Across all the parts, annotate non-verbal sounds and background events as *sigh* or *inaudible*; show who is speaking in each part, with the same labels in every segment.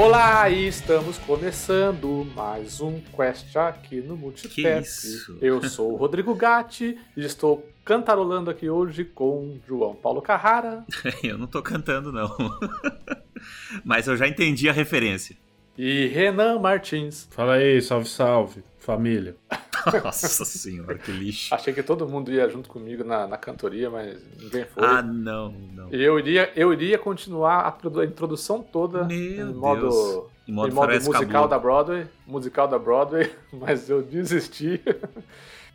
Speaker 1: Olá, e estamos começando mais um Quest aqui no Multitap. Eu sou o Rodrigo Gatti e estou cantarolando aqui hoje com João Paulo Carrara. *laughs*
Speaker 2: eu não tô cantando, não. *laughs* Mas eu já entendi a referência.
Speaker 1: E Renan Martins.
Speaker 3: Fala aí, salve, salve, família. *laughs*
Speaker 2: Nossa senhora, que lixo.
Speaker 1: Achei que todo mundo ia junto comigo na, na cantoria, mas ninguém foi.
Speaker 2: Ah, não, não.
Speaker 1: Eu iria, eu iria continuar a, introdução toda
Speaker 2: Meu
Speaker 1: em modo,
Speaker 2: Deus. Em modo,
Speaker 1: em modo musical
Speaker 2: Cabula.
Speaker 1: da Broadway, musical da Broadway, *laughs* mas eu desisti.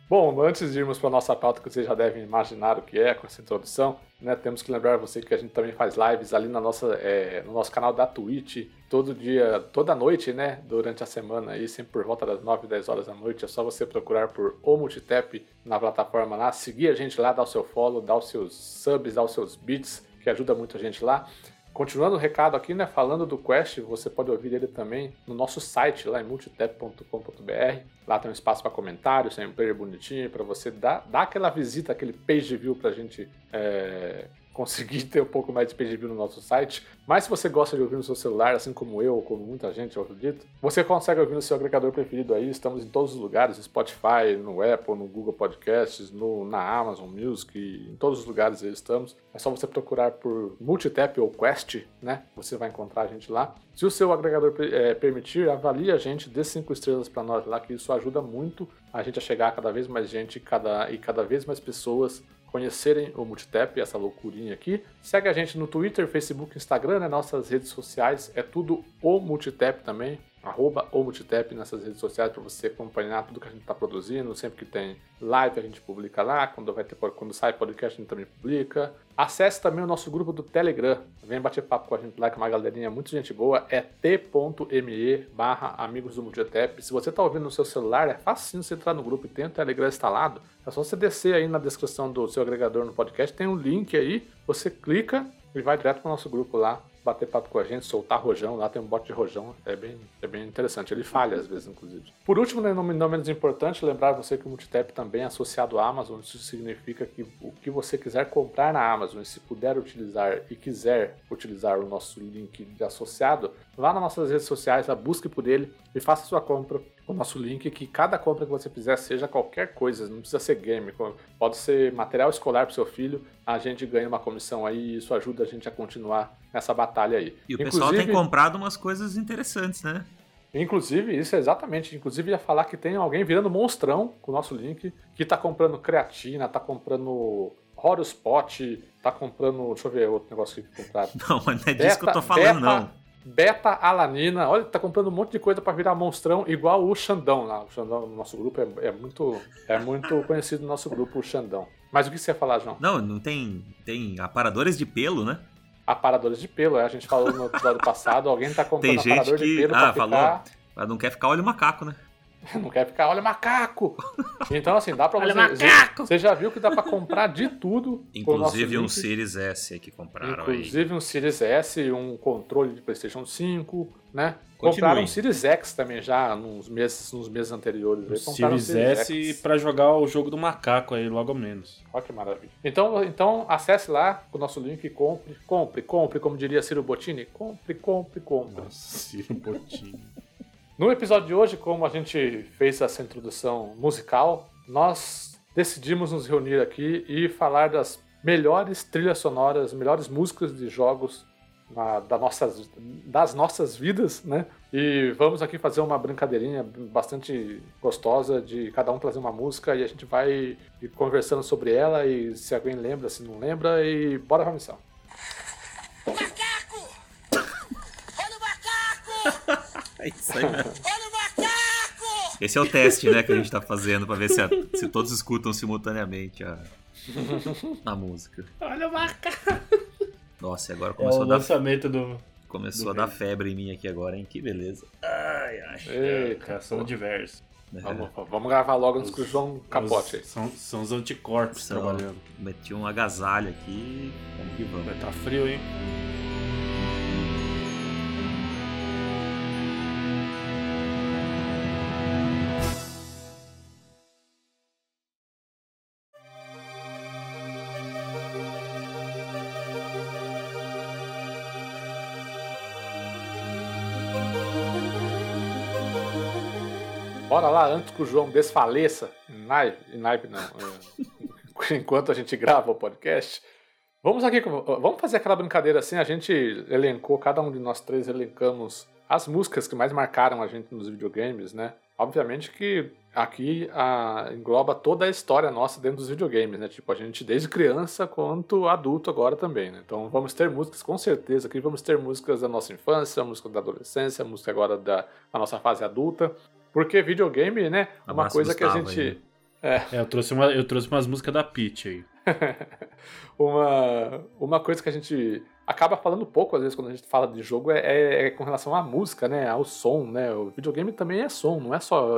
Speaker 1: Bom, antes de irmos para a nossa pauta, que vocês já devem imaginar o que é com essa introdução, né, temos que lembrar você que a gente também faz lives ali na nossa, é, no nosso canal da Twitch, todo dia, toda noite, né, durante a semana, aí, sempre por volta das 9, 10 horas da noite. É só você procurar por O Multitap na plataforma lá, seguir a gente lá, dar o seu follow, dar os seus subs, dar os seus bits, que ajuda muito a gente lá. Continuando o recado aqui, né, falando do Quest, você pode ouvir ele também no nosso site, lá em multitap.com.br. Lá tem um espaço para comentários, tem um player bonitinho para você dar, dar aquela visita, aquele page view para a gente é, conseguir *laughs* ter um pouco mais de page view no nosso site. Mas se você gosta de ouvir no seu celular, assim como eu, ou como muita gente, eu acredito, você consegue ouvir no seu agregador preferido aí. Estamos em todos os lugares, no Spotify, no Apple, no Google Podcasts, no, na Amazon Music, em todos os lugares aí estamos. É só você procurar por Multitap ou Quest, né? Você vai encontrar a gente lá. Se o seu agregador é, permitir, avalie a gente, dê cinco estrelas para nós lá, que isso ajuda muito a gente a chegar a cada vez mais gente cada, e cada vez mais pessoas conhecerem o Multitap, essa loucurinha aqui. Segue a gente no Twitter, Facebook, Instagram, né? Nossas redes sociais, é tudo o Multitap também. Arroba o Multitap nessas redes sociais para você acompanhar tudo que a gente está produzindo. Sempre que tem live a gente publica lá. Quando, vai ter, quando sai podcast a gente também publica. Acesse também o nosso grupo do Telegram. Vem bater papo com a gente lá, que é uma galerinha muito gente boa. É t.me barra amigos do Multitap. Se você está ouvindo no seu celular, é fácil você entrar no grupo e tem o Telegram instalado. É só você descer aí na descrição do seu agregador no podcast. Tem um link aí. Você clica e vai direto para o nosso grupo lá bater papo com a gente, soltar rojão, lá tem um bote de rojão, é bem, é bem interessante. Ele falha às vezes, inclusive. Por último, né, não, não menos importante, lembrar você que o Multitap também é associado à Amazon, isso significa que o que você quiser comprar na Amazon, e se puder utilizar e quiser utilizar o nosso link de associado, vá nas nossas redes sociais, busque por ele e faça sua compra o nosso link que cada compra que você fizer seja qualquer coisa, não precisa ser game, pode ser material escolar para seu filho, a gente ganha uma comissão aí e isso ajuda a gente a continuar nessa batalha aí.
Speaker 2: E o inclusive, pessoal tem comprado umas coisas interessantes, né?
Speaker 1: Inclusive, isso é exatamente, inclusive ia falar que tem alguém virando monstrão com o nosso link, que tá comprando creatina, tá comprando Horospot, tá comprando, deixa eu ver outro negócio que compraram. *laughs*
Speaker 2: Não, mas não é disso beta, que eu tô falando
Speaker 1: beta,
Speaker 2: não
Speaker 1: beta-alanina. Olha, tá comprando um monte de coisa para virar monstrão, igual o Xandão lá. O Xandão no nosso grupo é, é, muito, é muito *laughs* conhecido no nosso grupo, o Xandão. Mas o que você ia falar, João?
Speaker 2: Não, não tem, tem aparadores de pelo, né?
Speaker 1: Aparadores de pelo, é, a gente falou no episódio passado, alguém tá comprando
Speaker 2: tem
Speaker 1: aparador
Speaker 2: que...
Speaker 1: de pelo
Speaker 2: ah,
Speaker 1: pra
Speaker 2: falou.
Speaker 1: ficar...
Speaker 2: Mas não quer ficar olho macaco, né? *laughs*
Speaker 1: Não quer ficar, olha macaco! *laughs* Então, assim, dá pra
Speaker 2: olha
Speaker 1: você.
Speaker 2: Macaco!
Speaker 1: Você já viu que dá pra comprar de tudo.
Speaker 2: Inclusive um Series S aí que compraram
Speaker 1: Inclusive
Speaker 2: aí.
Speaker 1: um Series S, um controle de PlayStation 5, né? Continue. Compraram um Series X também já nos meses, nos meses anteriores.
Speaker 3: O Series, Series S para jogar o jogo do macaco aí logo menos.
Speaker 1: Olha que maravilha. Então, então acesse lá o nosso link e compre, compre, compre, como diria Ciro Bottini. Compre, compre, compre.
Speaker 3: Nossa, Ciro Bottini. *laughs*
Speaker 1: No episódio de hoje, como a gente fez essa introdução musical, nós decidimos nos reunir aqui e falar das melhores trilhas sonoras, melhores músicas de jogos na, da nossas, das nossas vidas, né? E vamos aqui fazer uma brincadeirinha bastante gostosa de cada um trazer uma música e a gente vai conversando sobre ela e se alguém lembra, se não lembra, e bora pra missão.
Speaker 4: Macaco! Olha o macaco!
Speaker 2: É isso aí mesmo.
Speaker 4: Olha o macaco!
Speaker 2: Esse é o teste, né, que a gente tá fazendo pra ver se, a, se todos escutam simultaneamente a, a música.
Speaker 3: Olha o macaco!
Speaker 2: Nossa, e agora
Speaker 3: É
Speaker 2: começou
Speaker 3: o
Speaker 2: a dar,
Speaker 3: lançamento do.
Speaker 2: começou
Speaker 3: do
Speaker 2: a dar febre em mim aqui agora, hein? Que beleza. Ai, ai.
Speaker 1: Eita,
Speaker 3: São diversos.
Speaker 1: Vamos, vamos gravar logo o João capote aí.
Speaker 3: Os- São, são os anticorpos
Speaker 2: São-
Speaker 3: trabalhando.
Speaker 2: Meti um agasalho aqui. Vamos que vamos.
Speaker 3: Vai tá frio, hein?
Speaker 1: Antes que o João desfaleça. Em live não. é, *laughs* Enquanto a gente grava o podcast. Vamos aqui, vamos fazer aquela brincadeira assim. A gente elencou, cada um de nós três elencamos as músicas que mais marcaram a gente nos videogames, né? Obviamente que aqui ah, engloba toda a história nossa dentro dos videogames, né? Tipo, a gente desde criança quanto adulto agora também, né? Então vamos ter músicas, com certeza aqui vamos ter músicas da nossa infância, música da adolescência, música agora da, da nossa fase adulta. Porque videogame, né? Uma
Speaker 2: Abraço,
Speaker 1: coisa que a gente.
Speaker 2: aí.
Speaker 3: É, eu trouxe, uma, eu trouxe umas músicas da Peach aí. *laughs*
Speaker 1: uma, uma coisa que a gente acaba falando pouco, às vezes, quando a gente fala de jogo, é, é- é com relação à música, né? Ao som, né? O videogame também é som, não é só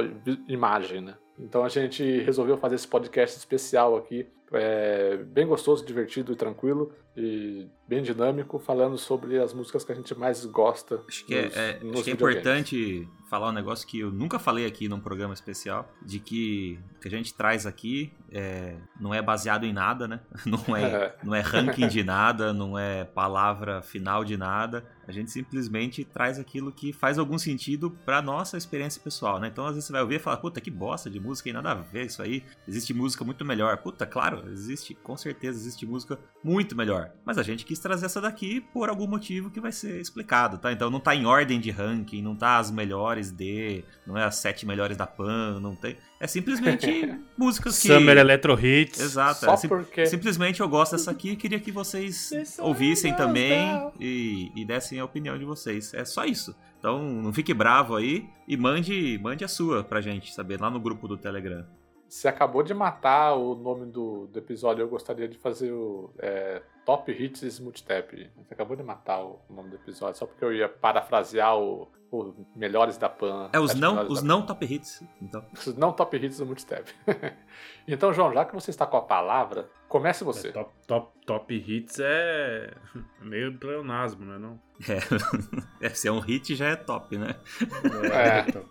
Speaker 1: imagem, né? Então a gente resolveu fazer esse podcast especial aqui, é, bem gostoso, divertido e tranquilo, e bem dinâmico, falando sobre as músicas que a gente mais gosta.
Speaker 2: Acho que, é,
Speaker 1: nos-
Speaker 2: é-
Speaker 1: nos
Speaker 2: acho que é importante falar um negócio que eu nunca falei aqui num programa especial, de que o que a gente traz aqui é, não é baseado em nada, né? *laughs* Não é, *laughs* não é ranking de nada, não é palavra final de nada. A gente simplesmente traz aquilo que faz algum sentido pra nossa experiência pessoal, né? Então às vezes você vai ouvir e falar, puta, que bosta de música, e nada a ver isso aí. Existe música muito melhor. Puta, claro, existe, com certeza existe música muito melhor. Mas a gente quis trazer essa daqui por algum motivo que vai ser explicado, tá? Então não tá em ordem de ranking, não tá as melhores de, não é as sete melhores da Pan, não tem. É simplesmente *laughs* músicas que.
Speaker 3: Summer Electro Hits.
Speaker 2: Exato,
Speaker 1: Só
Speaker 2: é sim-
Speaker 1: porque.
Speaker 2: Simplesmente eu gosto dessa aqui e queria que vocês *laughs* ouvissem também e, e dessem a opinião de vocês. É só isso. Então não fique bravo aí e mande, mande a sua pra gente saber lá no grupo do Telegram.
Speaker 1: Você acabou de matar o nome do, do episódio. Eu gostaria de fazer o é, Top Hits Multitap. Você acabou de matar o nome do episódio só porque eu ia parafrasear o, o Melhores da Pan.
Speaker 2: É os não, os não top hits. Então.
Speaker 1: Os não Top Hits do Multitap. *laughs* então, João, já que você está com a palavra, comece você.
Speaker 3: É, top, top, top Hits é *laughs* meio pleonasmo, não é não? *laughs*
Speaker 2: é, se é um hit já é top, né?
Speaker 1: É.
Speaker 3: top.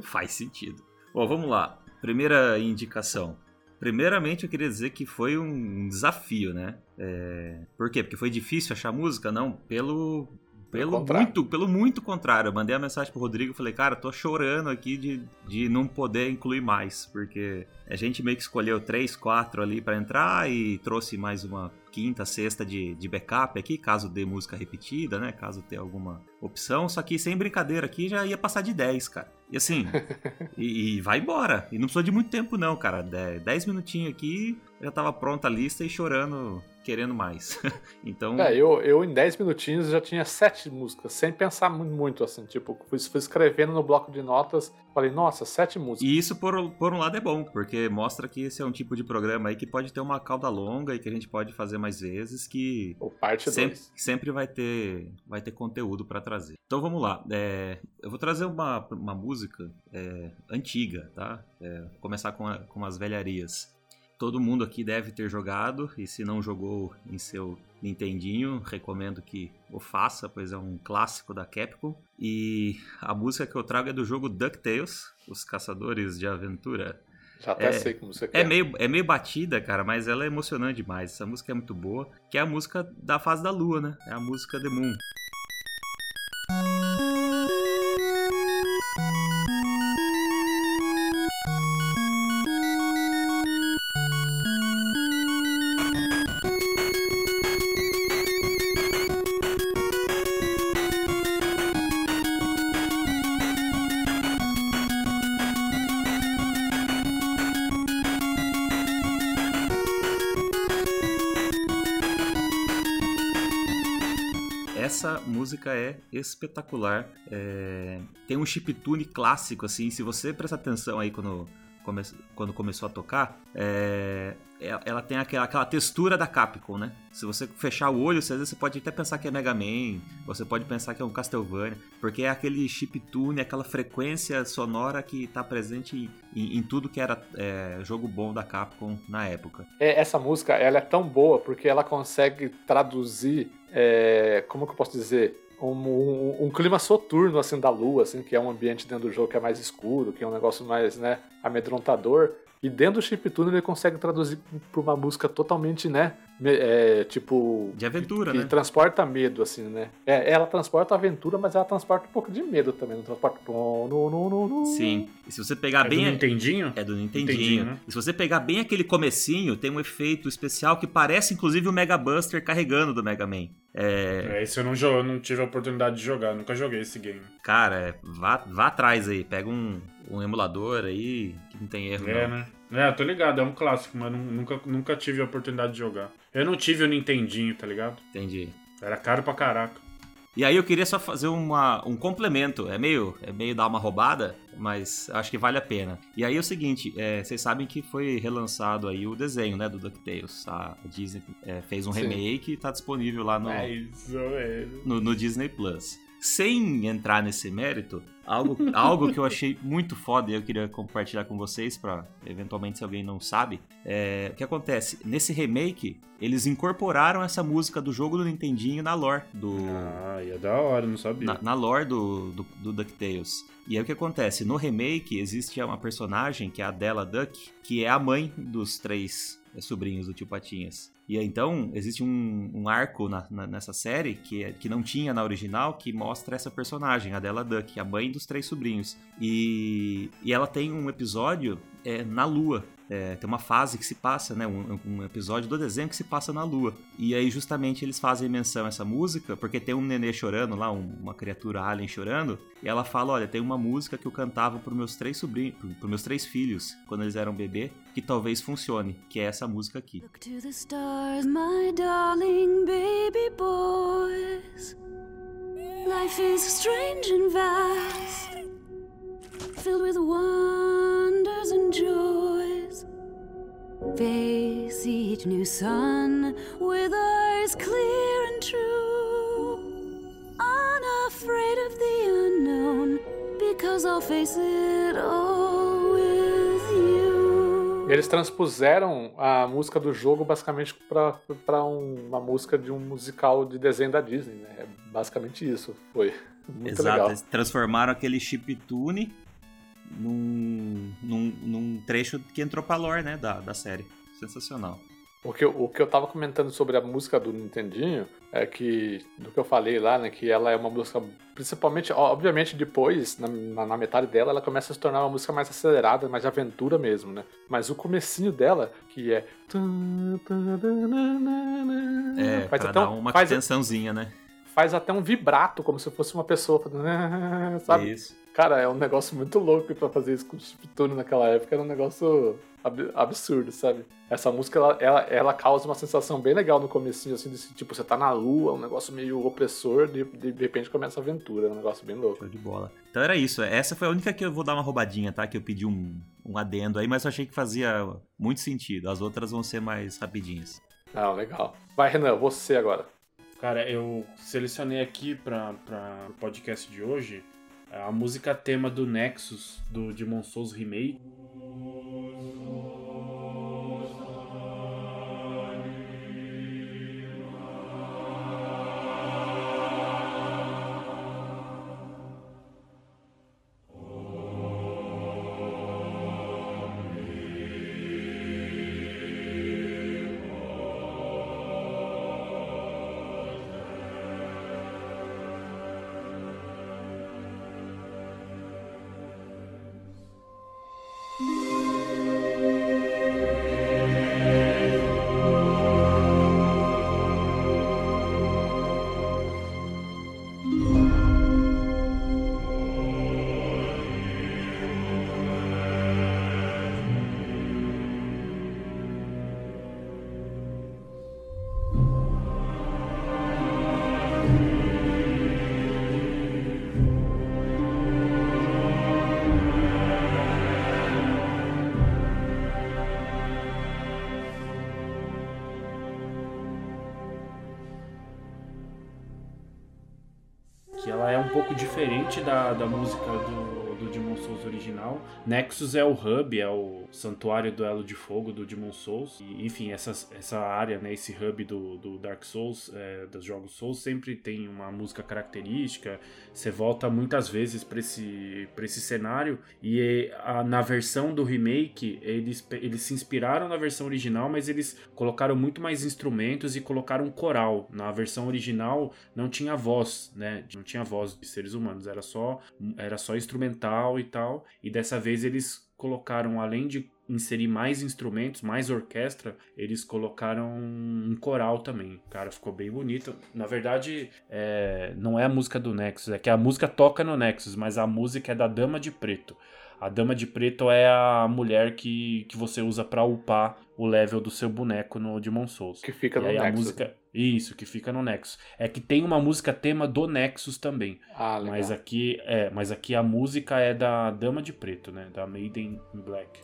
Speaker 2: Faz sentido. Bom, vamos lá. Primeira indicação. Primeiramente, eu queria dizer que foi um desafio, né? É, Por quê? Porque foi difícil achar música? Não, pelo. Pelo
Speaker 1: contrário.
Speaker 2: muito, pelo muito contrário. Eu mandei a mensagem pro Rodrigo e falei, cara, tô chorando aqui de, de não poder incluir mais, porque a gente meio que escolheu três, quatro ali pra entrar e trouxe mais uma quinta, sexta de, de backup aqui, caso dê música repetida, né? Caso tenha alguma opção. Só que sem brincadeira aqui já ia passar de 10, cara. E assim, *laughs* e, e vai embora. E não precisou de muito tempo, não, cara. De- Dez minutinhos aqui, já tava pronta a lista e chorando, querendo mais. *laughs* então.
Speaker 1: É, eu, eu em 10 minutinhos já tinha sete músicas, sem pensar mu- muito, assim. Tipo, fui, fui escrevendo no bloco de notas, falei, nossa, sete músicas.
Speaker 2: E isso, por, por um lado, é bom, porque mostra que esse é um tipo de programa aí que pode ter uma cauda longa e que a gente pode fazer mais vezes, que
Speaker 1: Ou parte
Speaker 2: sempre,
Speaker 1: 2.
Speaker 2: sempre vai ter vai ter conteúdo pra trazer. Então vamos lá. É, eu vou trazer uma, uma música é, antiga, tá? É, começar com, a- com as velharias. Todo mundo aqui deve ter jogado, e se não jogou em seu Nintendinho, recomendo que o faça, pois é um clássico da Capcom. E a música que eu trago é do jogo DuckTales, Os Caçadores de Aventura.
Speaker 1: Já até
Speaker 2: é-
Speaker 1: sei que música que
Speaker 2: É meio, é meio batida, cara, mas ela é emocionante demais. Essa música é muito boa, que é a música da fase da lua, né? É a música The Moon. Espetacular. é, Tem um chiptune clássico, assim. Se você prestar atenção aí quando, come... quando começou a tocar, é, ela ela tem aquela, aquela textura da Capcom, né? Se você fechar o olho, você, às vezes você pode até pensar que é Mega Man, você pode pensar que é um Castlevania, porque é aquele chiptune, aquela frequência sonora que tá presente em, em tudo que era é, jogo bom da Capcom na época.
Speaker 1: É, essa música ela é tão boa porque ela consegue traduzir, é, como que eu posso dizer, um, um- um clima soturno assim da lua, assim, que é um ambiente dentro do jogo que é mais escuro, que é um negócio mais né, amedrontador, E dentro do chiptune ele consegue traduzir pra uma música totalmente, né? É, tipo.
Speaker 2: De aventura,
Speaker 1: que,
Speaker 2: né?
Speaker 1: que transporta medo, assim, né? É, ela transporta aventura, mas ela transporta um pouco de medo também. Não transporta. No, no.
Speaker 2: Sim. E se você pegar
Speaker 3: É
Speaker 2: bem.
Speaker 3: do Nintendinho?
Speaker 2: É do Nintendinho.
Speaker 3: Nintendinho, né?
Speaker 2: E se você pegar bem aquele comecinho, tem um efeito especial que parece inclusive o Mega Buster carregando do Mega Man. É,
Speaker 3: É, esse eu não, eu não tive a oportunidade de jogar, nunca joguei esse game.
Speaker 2: cara, é, vá, vá atrás aí, pega um, um emulador aí, que não tem erro
Speaker 3: É,
Speaker 2: não.
Speaker 3: né? É, tô ligado, é um clássico, mas nu- nunca, nunca tive a oportunidade de jogar. Eu não tive o Nintendinho, tá ligado?
Speaker 2: Entendi.
Speaker 3: Era caro pra caraca.
Speaker 2: E aí eu queria só fazer uma, um complemento. É meio, é meio dar uma roubada, mas acho que vale a pena. E aí é o seguinte, é, vocês sabem que foi relançado aí o desenho, né, do DuckTales. A Disney é, fez um
Speaker 1: Sim.
Speaker 2: remake e tá disponível lá no,
Speaker 3: isso, é.
Speaker 2: no, no Disney Plus. Sem entrar nesse mérito, algo, *laughs* algo que eu achei muito foda e eu queria compartilhar com vocês para eventualmente se alguém não sabe, é o que acontece nesse remake eles incorporaram essa música do jogo do Nintendinho na lore do
Speaker 3: Ah, ia da hora, não sabia.
Speaker 2: na, na lore do, do, do DuckTales. E aí o que acontece? No remake existe uma personagem que é a Della Duck, que é a mãe dos três sobrinhos do tio Patinhas. E então existe um, um arco na- na- nessa série que, é- que não tinha na original que mostra essa personagem, a Della Duck, a mãe dos três sobrinhos. E, e ela tem um episódio é, na Lua. É, tem uma fase que se passa, né? Um, um episódio do desenho que se passa na Lua. E aí, justamente, eles fazem menção a essa música, porque tem um nenê chorando lá, um- uma criatura alien chorando, e ela fala: Olha, tem uma música que eu cantava pros meus três sobrinhos, pros meus três filhos, quando eles eram bebê, que talvez funcione, que é essa música aqui.
Speaker 5: Look to the stars, my darling baby boys. Life is strange and vast, filled with wonders and joys. Face each new sun with eyes clear and true. Unafraid of the unknown, because I'll face it all with you.
Speaker 1: Eles transpuseram a música do jogo basicamente pra, pra um- uma música de um musical de desenho da Disney, né? É basicamente isso. Foi muito
Speaker 2: Exato,
Speaker 1: legal.
Speaker 2: eles transformaram aquele chiptune num, num, num trecho que entrou pra lore, né, da, da série. Sensacional.
Speaker 1: O que, eu, o que eu tava comentando sobre a música do Nintendinho é que, do que eu falei lá, né, que ela é uma música, principalmente, obviamente depois, na, na, metade dela, ela começa a se tornar uma música mais acelerada, mais de aventura mesmo, né? Mas o comecinho dela, que é...
Speaker 2: É,
Speaker 1: faz
Speaker 2: pra
Speaker 1: até, um,
Speaker 2: uma
Speaker 1: faz,
Speaker 2: tensãozinha, né?
Speaker 1: faz até um vibrato, como se fosse uma pessoa. *laughs* Sabe?
Speaker 2: Isso.
Speaker 1: Cara, é um negócio muito louco pra fazer isso com o chiptune naquela época. Era um negócio ab- absurdo, sabe? Essa música, ela, ela, ela causa uma sensação bem legal no comecinho, assim, desse, tipo, você tá na lua, um negócio meio opressor, de, de, de repente começa a aventura, é um negócio bem louco.
Speaker 2: Show de bola. Então era isso. Essa foi a única que eu vou dar uma roubadinha, tá? Que eu pedi um, um adendo aí, mas eu achei que fazia muito sentido. As outras vão ser mais rapidinhas.
Speaker 1: Ah, legal. Vai, Renan, você agora.
Speaker 3: Cara, eu selecionei aqui para o podcast de hoje a música tema do Nexus, do Demon Souls Remake. Da, da música original. Nexus é o hub, é o santuário do Elo de Fogo do Demon Souls. E, enfim, essa, essa área, né, esse hub do, do Dark Souls, é, dos jogos Souls, sempre tem uma música característica. Você volta muitas vezes para esse, pra esse cenário. E a, na versão do remake, eles, eles se inspiraram na versão original, mas eles colocaram muito mais instrumentos e colocaram coral. Na versão original não tinha voz, né? Não tinha voz de seres humanos, era só, era só instrumental e tal. E dessa vez eles colocaram, além de inserir mais instrumentos, mais orquestra, eles colocaram um coral também. Cara, ficou bem bonito. Na verdade, é, não é a música do Nexus, é que a música toca no Nexus, mas a música é da Dama de Preto. A Dama de Preto é a mulher que, que você usa para upar o level do seu boneco no Demon Souls.
Speaker 1: Que fica
Speaker 3: e
Speaker 1: no
Speaker 3: aí a
Speaker 1: Nexus.
Speaker 3: música Isso, que fica no Nexus. É que tem uma música tema do Nexus também.
Speaker 1: Ah, legal.
Speaker 3: Mas aqui, é, mas aqui a música é da Dama de Preto, né? Da Maiden in Black.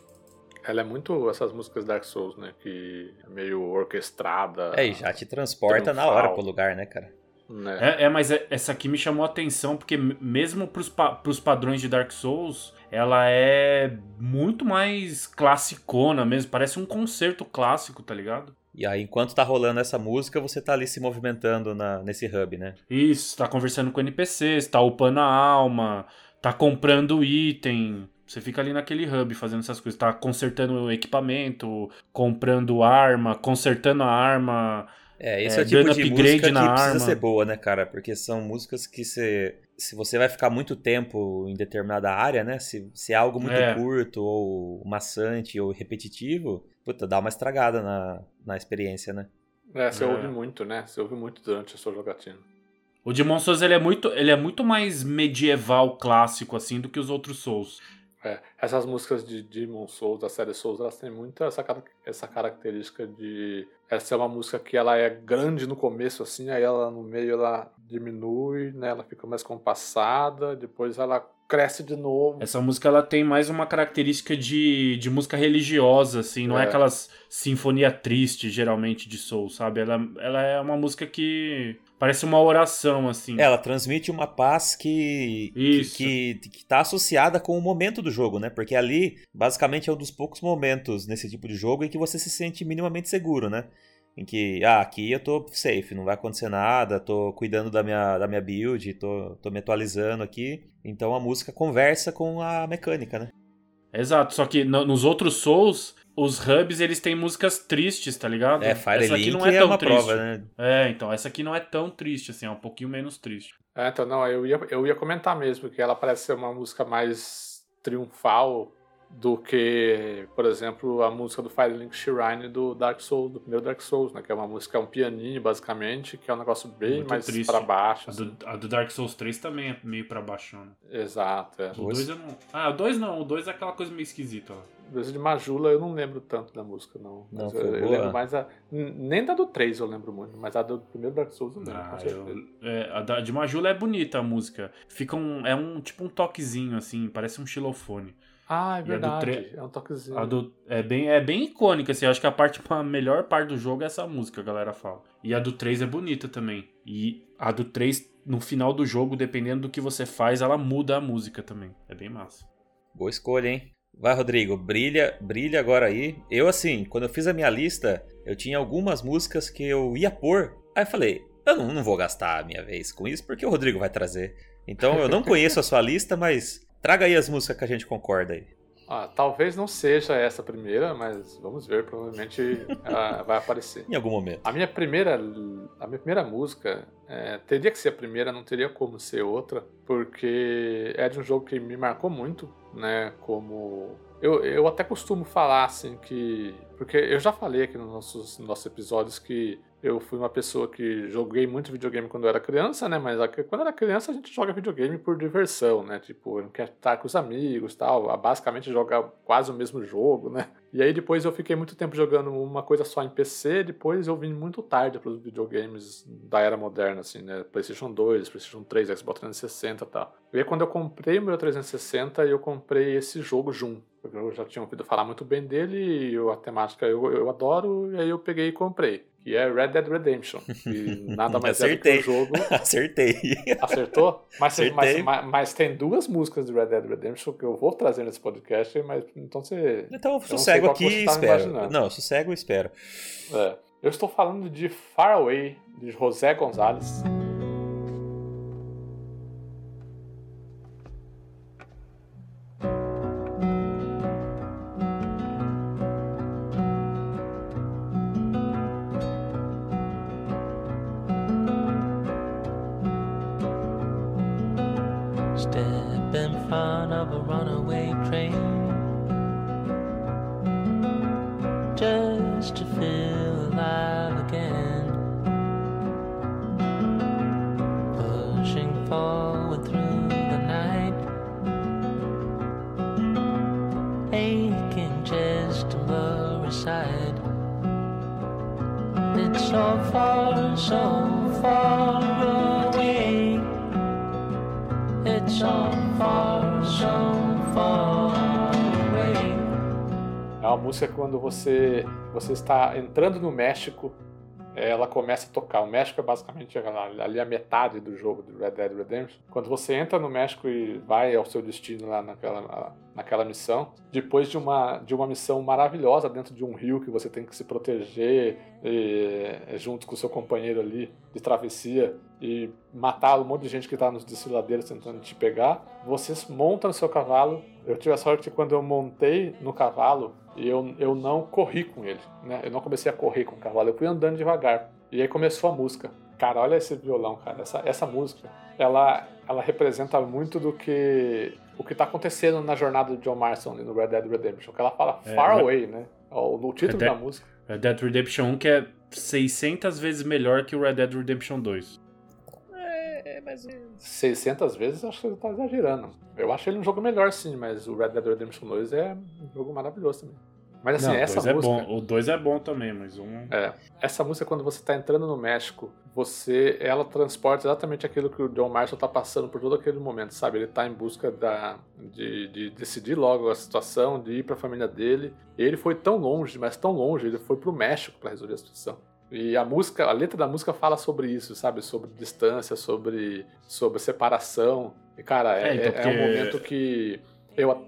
Speaker 1: Ela é muito essas músicas Dark Souls, né? Que é meio orquestrada.
Speaker 2: É, e já te transporta na hora
Speaker 1: Triunfal.
Speaker 2: pro lugar, né, cara?
Speaker 1: Né?
Speaker 3: É, é, mas é- essa aqui me chamou a atenção, porque mesmo pros, pa pros padrões de Dark Souls, ela é muito mais classicona mesmo. Parece um concerto clássico, tá ligado?
Speaker 2: E aí, enquanto tá rolando essa música, você tá ali se movimentando na, nesse hub, né?
Speaker 3: Isso, tá conversando com NPCs, tá upando a alma, tá comprando item. Você fica ali naquele hub fazendo essas coisas. Tá consertando o equipamento, comprando arma, consertando a arma.
Speaker 2: É, esse
Speaker 3: É,
Speaker 2: é, o tipo de
Speaker 3: upgrade
Speaker 2: música que
Speaker 3: na
Speaker 2: precisa
Speaker 3: arma.
Speaker 2: ser boa, né, cara? Porque são músicas que você. Se você vai ficar muito tempo em determinada área, né? Se, se é algo muito
Speaker 3: É.
Speaker 2: curto, ou maçante, ou repetitivo, puta, dá uma estragada na, na experiência, né?
Speaker 1: É, você
Speaker 3: É.
Speaker 1: ouve muito, né? Você ouve muito durante a sua jogatina.
Speaker 3: O Demon Souls ele é muito, ele é muito mais medieval clássico assim do que os outros Souls.
Speaker 1: É, essas músicas de Demon Souls, da série Souls, elas têm muito essa, essa característica de essa é uma música que ela é grande no começo, assim, aí ela no meio ela diminui, né? Ela fica mais compassada, depois ela cresce de novo.
Speaker 3: Essa música ela tem mais uma característica de, de música religiosa, assim, não é,
Speaker 1: É.
Speaker 3: aquelas sinfonia triste, geralmente, de Soul, sabe? Ela, ela é uma música que parece uma oração, assim.
Speaker 2: Ela transmite uma paz que, que,
Speaker 3: Isso.
Speaker 2: que, que tá associada com o momento do jogo, né? Porque ali, basicamente, é um dos poucos momentos nesse tipo de jogo em que você se sente minimamente seguro, né? Em que, ah, aqui eu tô safe, não vai acontecer nada, tô cuidando da minha, da minha build, tô, tô me atualizando aqui. Então a música conversa com a mecânica, né?
Speaker 3: Exato, só que no- nos outros Souls, os hubs, eles têm músicas tristes, tá ligado?
Speaker 2: É, Fire
Speaker 3: essa aqui não
Speaker 2: é,
Speaker 3: é tão
Speaker 2: uma
Speaker 3: triste.
Speaker 2: prova, né?
Speaker 3: É, então, essa aqui não é tão triste, assim, é um pouquinho menos triste.
Speaker 1: É, então, não, eu ia, eu ia comentar mesmo que ela parece ser uma música mais triunfal do que, por exemplo, a música do Firelink Shrine do Dark Souls, do primeiro Dark Souls, né? Que é uma música, é um pianinho, basicamente, que é um negócio bem
Speaker 3: Muito
Speaker 1: mais
Speaker 3: triste.
Speaker 1: pra baixo.
Speaker 3: A
Speaker 1: assim.
Speaker 3: do, a do Dark Souls 3 também é meio pra baixona.
Speaker 1: Exato, é.
Speaker 3: O
Speaker 2: Dois?
Speaker 3: 2 eu não. Ah, o 2 não, o 2 é aquela coisa meio esquisita, ó.
Speaker 1: Desde de Majula eu não lembro tanto da música, não.
Speaker 2: Não,
Speaker 1: eu, eu
Speaker 2: boa.
Speaker 1: lembro mais a. Nem da do 3 eu lembro muito, mas a do primeiro Dark Souls eu lembro,
Speaker 3: Ah, eu- é, a da, de Majula é bonita a música. Fica um. É um tipo um toquezinho, assim, parece um xilofone.
Speaker 1: Ah, é verdade.
Speaker 3: tre-
Speaker 1: É um toquezinho.
Speaker 3: A do, é, bem, é bem icônica, assim. Acho que a parte, a melhor parte do jogo é essa música, a galera fala. E a do 3 é bonita também. E a do 3, no final do jogo, dependendo do que você faz, ela muda a música também. É bem massa.
Speaker 2: Boa escolha, hein? Vai, Rodrigo, brilha, brilha agora aí. Eu, assim, quando eu fiz a minha lista, eu tinha algumas músicas que eu ia pôr. Aí eu falei, eu não, não vou gastar a minha vez com isso, porque o Rodrigo vai trazer. Então eu não *laughs* conheço a sua lista, mas traga aí as músicas que a gente concorda aí.
Speaker 1: Ah, talvez não seja essa a primeira, mas vamos ver, provavelmente ela *laughs* vai aparecer.
Speaker 2: Em algum momento.
Speaker 1: A minha primeira, a minha primeira música é, teria que ser a primeira, não teria como ser outra, porque é de um jogo que me marcou muito, né? Como eu, eu até costumo falar assim que, porque eu já falei aqui nos nossos, nos nossos episódios que eu fui uma pessoa que joguei muito videogame quando eu era criança, né? Mas quando era criança a gente joga videogame por diversão, né? Tipo, não quer estar com os amigos, tal, basicamente jogar quase o mesmo jogo, né? E aí depois eu fiquei muito tempo jogando uma coisa só em PC, depois eu vim muito tarde para os videogames da era moderna, assim, né? PlayStation 2, PlayStation 3, Xbox 360 e tal. E aí quando eu comprei o meu 360, eu comprei esse jogo. Porque eu já tinha ouvido falar muito bem dele e eu- a temática eu, eu adoro, e aí eu peguei e comprei. Que é Red Dead Redemption. E *laughs* nada mais é do que
Speaker 2: Acertei.
Speaker 1: um jogo. *laughs*
Speaker 2: Acertei.
Speaker 1: Acertou? Mas, você- mas,
Speaker 2: Acertei.
Speaker 1: mas, mas tem duas músicas de Red Dead Redemption que eu vou trazer nesse podcast, mas então você.
Speaker 2: Então eu sossego aqui
Speaker 1: você
Speaker 2: e
Speaker 1: tava
Speaker 2: espero. Não, eu sossego e espero.
Speaker 1: É. Eu estou falando de Far Away, de José Gonzalez. Quando você, você está entrando no México, ela começa a tocar. O México é basicamente ali a metade do jogo do Red Dead Redemption. Quando você entra no México e vai ao seu destino lá naquela, naquela missão, depois de uma, de uma missão maravilhosa dentro de um rio que você tem que se proteger e, junto com o seu companheiro ali de travessia e matar um monte de gente que está nos desfiladeiros tentando te pegar, você monta no seu cavalo. Eu tive a sorte que quando eu montei no cavalo, eu, eu não corri com ele, né? Eu não comecei a correr com o cavalo, eu fui andando devagar. E aí começou a música. Cara, olha esse violão, cara. Essa, essa música, ela, ela representa muito do que o que tá acontecendo na jornada do John Marston ali no Red Dead Redemption. Que ela fala
Speaker 3: É,
Speaker 1: Far
Speaker 3: Red-
Speaker 1: Away, né? O, o título
Speaker 3: Red
Speaker 1: da música.
Speaker 3: Red Dead Redemption 1 que é 600 vezes melhor que o Red Dead Redemption 2.
Speaker 2: É, mas
Speaker 1: 600 vezes, acho que ele tá exagerando. Eu acho ele um jogo melhor, sim, mas o Red Dead Redemption 2 é um jogo maravilhoso também. Mas assim,
Speaker 3: Não, o
Speaker 1: essa
Speaker 3: 2 é
Speaker 1: música.
Speaker 3: bom. O 2 é bom também, mas um.
Speaker 1: É. Essa música, quando você está entrando no México, você, ela transporta exatamente aquilo que o John Marshall está passando por todo aquele momento, sabe? Ele está em busca da, de, de decidir logo a situação, de ir para a família dele. E ele foi tão longe, mas tão longe, ele foi para o México para resolver a situação. E a música, a letra da música fala sobre isso, sabe? Sobre distância, sobre, sobre separação. E cara, é,
Speaker 3: É, então,
Speaker 1: é- é um momento que eu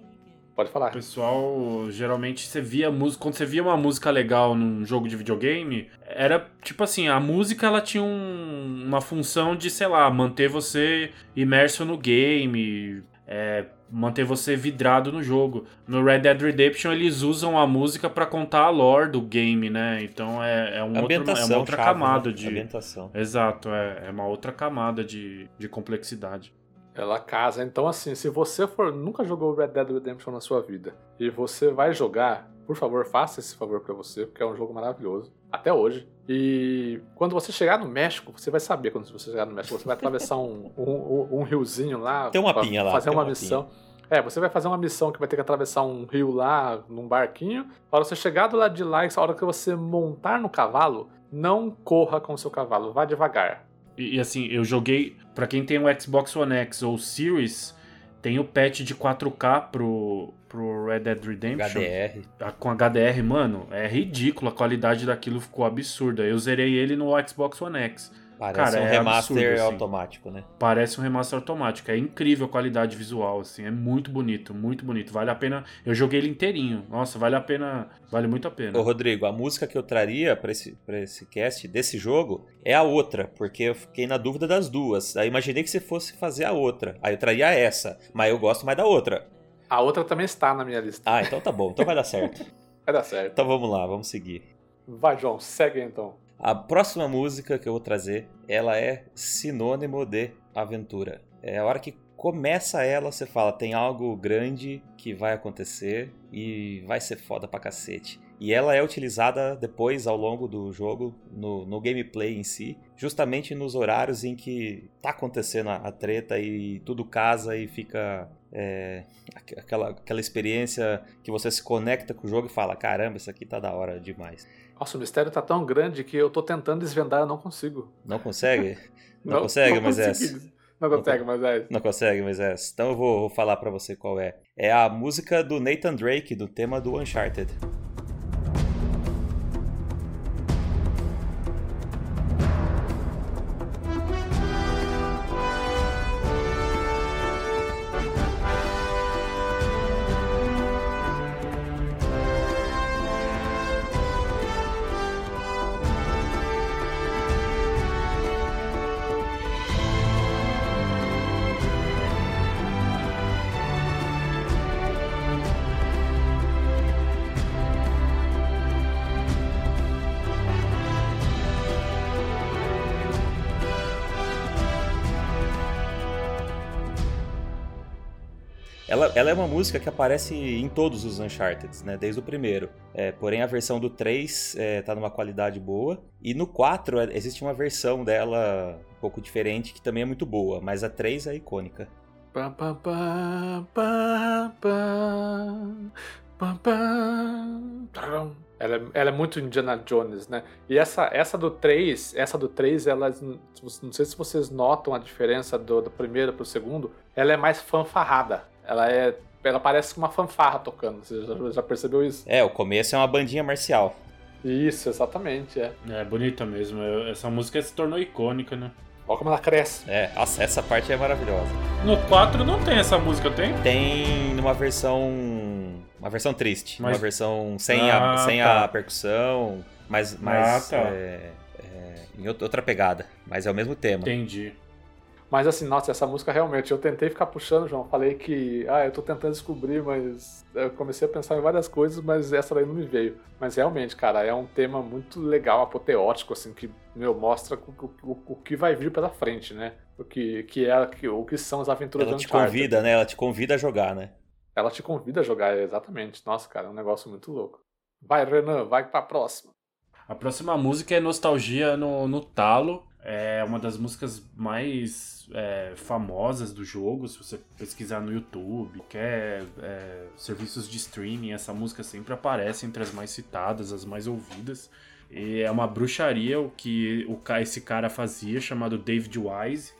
Speaker 1: pode falar.
Speaker 3: O pessoal, geralmente, você via música. Quando você via uma música legal num jogo de videogame, era tipo assim: a música ela tinha um- uma função de, sei lá, manter você imerso no game, é, manter você vidrado no jogo. No Red Dead Redemption, eles usam a música pra contar a lore do game, né? Então é, é, um outro, é uma outra
Speaker 2: chave,
Speaker 3: camada
Speaker 2: né?
Speaker 3: de.
Speaker 2: Ambientação.
Speaker 3: Exato, é, é uma outra camada de, de complexidade.
Speaker 1: Ela casa. Então, assim, se você for nunca jogou Red Dead Redemption na sua vida e você vai jogar, por favor, faça esse favor pra você, porque é um jogo maravilhoso. Até hoje. E quando você chegar no México, você vai saber quando você chegar no México. Você vai atravessar um, *laughs* um, um- riozinho lá.
Speaker 2: Tem uma pinha lá,
Speaker 1: Fazer
Speaker 2: tem
Speaker 1: uma
Speaker 2: uma
Speaker 1: missão. É, você vai fazer uma missão que vai ter que atravessar um rio lá, num barquinho. A hora que você chegar do lado de lá, a hora que você montar no cavalo, não corra com o seu cavalo, vá devagar.
Speaker 3: E, e, assim, eu joguei. Pra quem tem o Xbox One X ou Series, tem o patch de 4K pro, pro Red Dead Redemption.
Speaker 2: HDR.
Speaker 3: A- Com HDR, mano, é ridículo. A qualidade daquilo ficou absurda. Eu zerei ele no Xbox One X.
Speaker 2: Parece
Speaker 3: Cara,
Speaker 2: um
Speaker 3: é
Speaker 2: remaster
Speaker 3: absurdo, assim.
Speaker 2: automático, né?
Speaker 3: Parece um remaster automático. É incrível a qualidade visual, assim. É muito bonito, muito bonito. Vale a pena. Eu joguei ele inteirinho. Nossa, vale a pena. Vale muito a pena.
Speaker 2: Ô, Rodrigo, a música que eu traria pra esse, pra esse cast desse jogo é a outra, porque eu fiquei na dúvida das duas. Aí imaginei que você fosse fazer a outra. Aí eu traria essa, mas eu gosto mais da outra.
Speaker 1: A outra também está na minha lista.
Speaker 2: Ah, então tá bom, então vai dar certo. *laughs*
Speaker 1: Vai dar certo.
Speaker 2: Então vamos lá, vamos seguir.
Speaker 1: Vai, João, segue então.
Speaker 2: A próxima música que eu vou trazer, ela é sinônimo de aventura. É a hora que começa ela, você fala, tem algo grande que vai acontecer e vai ser foda pra cacete. E ela é utilizada depois, ao longo do jogo, no, no gameplay em si, justamente nos horários em que tá acontecendo a, a treta e tudo casa e fica é, aqu- aquela, aquela experiência que você se conecta com o jogo e fala: caramba, isso aqui tá da hora demais.
Speaker 1: Nossa, o mistério tá tão grande que eu tô tentando desvendar, eu não consigo.
Speaker 2: Não consegue? *laughs* Não, consegue, mas é.
Speaker 1: Não consegue, mas é.
Speaker 2: Não consegue, mas é. Então eu vou, vou falar pra você qual é. É a música do Nathan Drake, do tema do Uncharted. Ela, ela é uma música que aparece em todos os Uncharted, né? Desde o primeiro. É, porém, a versão do 3 é, tá numa qualidade boa. E no 4 é, existe uma versão dela um pouco diferente que também é muito boa. Mas a 3 é icônica.
Speaker 1: Pam, pam, pam, pam, pam, tram. Ela, é- ela é muito Indiana Jones, né? E essa, essa do 3, essa do 3, ela, não sei se vocês notam a diferença do, do primeiro pro segundo, ela é mais fanfarrada. Ela é. Ela parece uma fanfarra tocando. Você já, já percebeu isso?
Speaker 2: É, o começo é uma bandinha marcial.
Speaker 1: Isso, exatamente, é.
Speaker 3: É bonita mesmo. Essa música se tornou icônica, né?
Speaker 1: Olha como ela cresce.
Speaker 2: É, nossa, essa parte é maravilhosa.
Speaker 3: No 4 não tem essa música, tem?
Speaker 2: Tem uma versão. Uma versão triste.
Speaker 3: Mas-
Speaker 2: Uma versão sem,
Speaker 3: Ah,
Speaker 2: a, sem
Speaker 3: tá.
Speaker 2: a percussão, mas, mas
Speaker 3: Ah, tá.
Speaker 2: é, é, em outra outra pegada. Mas é o mesmo tema.
Speaker 3: Entendi.
Speaker 1: Mas assim, nossa, essa música realmente, eu tentei ficar puxando, João. Falei que, ah, eu tô tentando descobrir, mas eu comecei a pensar em várias coisas, mas essa daí não me veio. Mas realmente, cara, é um tema muito legal, apoteótico, assim, que, meu, mostra o, o- o que vai vir pela frente, né? O que, que é, que- o que são as aventuras
Speaker 2: Ela te convida, né? Ela te convida a jogar, né?
Speaker 1: Ela te convida a jogar, exatamente. Nossa, cara, é um negócio muito louco. Vai, Renan, vai pra próxima.
Speaker 3: A próxima música é Nostalgia no, no Talo. É uma das músicas mais é, famosas do jogo. Se você pesquisar no YouTube, quer é, serviços de streaming, essa música sempre aparece entre as mais citadas, as mais ouvidas. E é uma bruxaria o que o, esse cara fazia, chamado David Wise,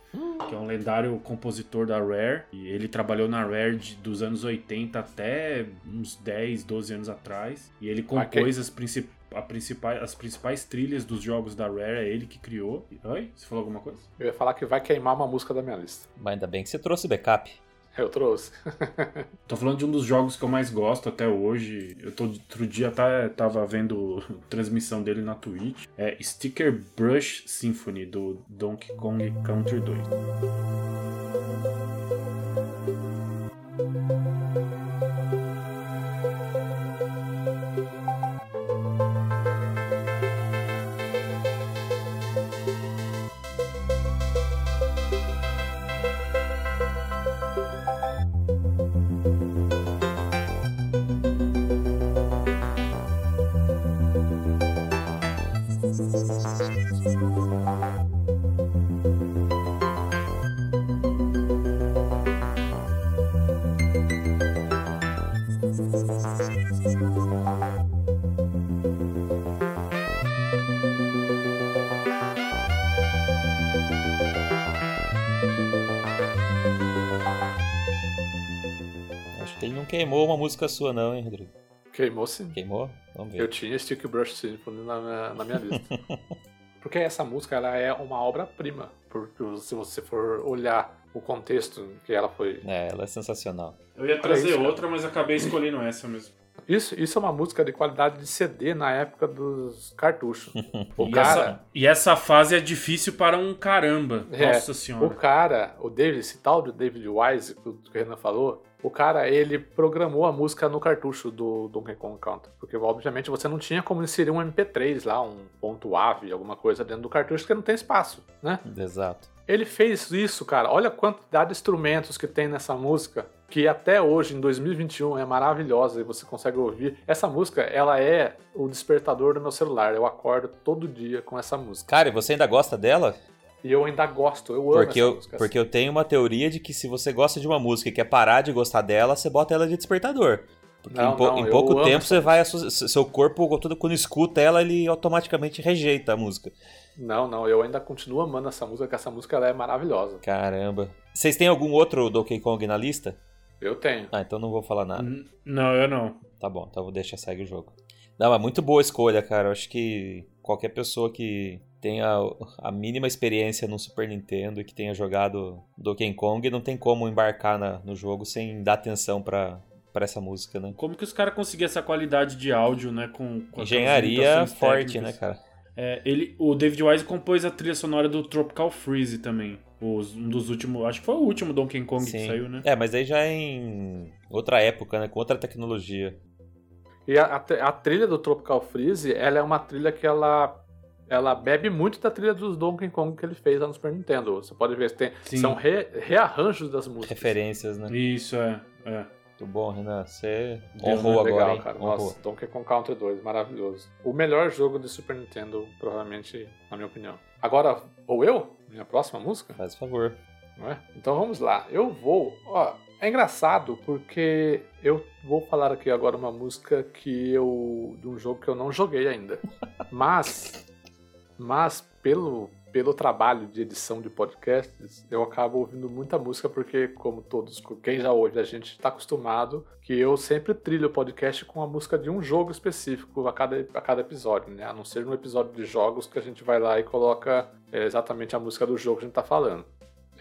Speaker 3: que é um lendário compositor da Rare. E ele trabalhou na Rare de- dos anos 80 até uns 10, 12 anos atrás. E ele compôs as, princip a principais, as principais trilhas dos jogos da Rare, é ele que criou. Oi? Você falou alguma coisa?
Speaker 1: Eu ia falar que vai queimar uma música da minha lista.
Speaker 2: Mas ainda bem que você trouxe backup.
Speaker 1: Eu trouxe. *laughs*
Speaker 3: Tô falando de um dos jogos que eu mais gosto até hoje. Eu tô outro dia até tava vendo *laughs* transmissão dele na Twitch. É Sticker Brush Symphony do Donkey Kong Country 2.
Speaker 2: Música sua, não, hein, Rodrigo?
Speaker 1: Queimou sim.
Speaker 2: Queimou? Vamos ver.
Speaker 1: Eu tinha Stick Brush Symphony na minha, na minha lista. *laughs* Porque essa música ela é uma obra-prima. Porque se você for olhar o contexto que ela foi.
Speaker 2: É, ela é sensacional.
Speaker 3: Eu ia trazer
Speaker 1: isso, cara.
Speaker 3: outra, mas acabei escolhendo essa mesmo.
Speaker 1: Isso, isso é uma música de qualidade de CD na época dos cartuchos. *laughs* O
Speaker 3: e,
Speaker 1: cara.
Speaker 3: essa, e essa fase é difícil para um caramba.
Speaker 1: É,
Speaker 3: Nossa
Speaker 1: O
Speaker 3: senhora.
Speaker 1: cara, o David, esse tal de David Wise, que o que o Renan falou, o cara, ele programou a música no cartucho do Donkey Kong Country. Porque, obviamente, você não tinha como inserir um MP3 lá, um ponto AVE, alguma coisa dentro do cartucho, porque não tem espaço, né?
Speaker 2: Exato.
Speaker 1: Ele fez isso, cara. Olha a quantidade de instrumentos que tem nessa música, que até hoje, em 2021, é maravilhosa e você consegue ouvir. Essa música, ela é o despertador do meu celular. Eu acordo todo dia com essa música.
Speaker 2: Cara, e você ainda gosta dela?
Speaker 1: E eu ainda gosto, eu amo
Speaker 2: Porque
Speaker 1: essa
Speaker 2: eu,
Speaker 1: música.
Speaker 2: porque eu tenho uma teoria de que se você gosta de uma música e quer parar de gostar dela, você bota ela de despertador. Porque
Speaker 1: Não,
Speaker 2: em,
Speaker 1: não,
Speaker 2: em pouco tempo você vai. Seu corpo, todo- quando escuta ela, ele automaticamente rejeita a música.
Speaker 1: Não, não, eu ainda continuo amando essa música, que essa música ela é maravilhosa.
Speaker 2: Caramba. Vocês têm algum outro Donkey Kong na lista?
Speaker 1: Eu tenho.
Speaker 2: Ah, então não vou falar nada.
Speaker 3: N- Não, eu não.
Speaker 2: Tá bom, então vou deixar segue o jogo. Não, é muito boa escolha, cara. Eu acho que qualquer pessoa que tenha a mínima experiência no Super Nintendo e que tenha jogado Donkey Kong não tem como embarcar na- no jogo sem dar atenção pra, pra essa música, né?
Speaker 3: Como que os caras conseguiram essa qualidade de áudio, né? Com, com
Speaker 2: Engenharia forte,
Speaker 3: técnicas?
Speaker 2: né, cara?
Speaker 3: É, ele, o David Wise compôs a trilha sonora do Tropical Freeze também. Os- um dos últimos. Acho que foi o último Donkey Kong que
Speaker 2: Sim.
Speaker 3: saiu, né?
Speaker 2: É, mas aí já é em outra época, né? Com outra tecnologia.
Speaker 1: E a, a- a trilha do Tropical Freeze, ela é uma trilha que ela, ela bebe muito da trilha dos Donkey Kong que ele fez lá no Super Nintendo. Você pode ver, tem,
Speaker 3: Sim.
Speaker 1: são re- rearranjos das músicas.
Speaker 2: Referências, né?
Speaker 3: Isso, é. É.
Speaker 2: Muito bom, Renan. Você
Speaker 1: É
Speaker 2: honrou
Speaker 1: muito
Speaker 2: agora,
Speaker 1: legal,
Speaker 2: hein?
Speaker 1: cara.
Speaker 2: Honrou.
Speaker 1: Nossa, Donkey Kong Country 2, maravilhoso. O melhor jogo de Super Nintendo, provavelmente, na minha opinião. Agora, ou eu? Minha próxima música?
Speaker 2: Faz favor.
Speaker 1: Não é? Então vamos lá. Eu vou. Ó, é engraçado porque eu vou falar aqui agora uma música que eu. de um jogo que eu não joguei ainda. *laughs* Mas. Mas pelo, pelo trabalho de edição de podcasts, eu acabo ouvindo muita música porque, como todos, quem já ouve, a gente está acostumado que eu sempre trilho o podcast com a música de um jogo específico a cada, a cada episódio, né? A não ser no episódio de jogos que a gente vai lá e coloca é, exatamente a música do jogo que a gente tá falando.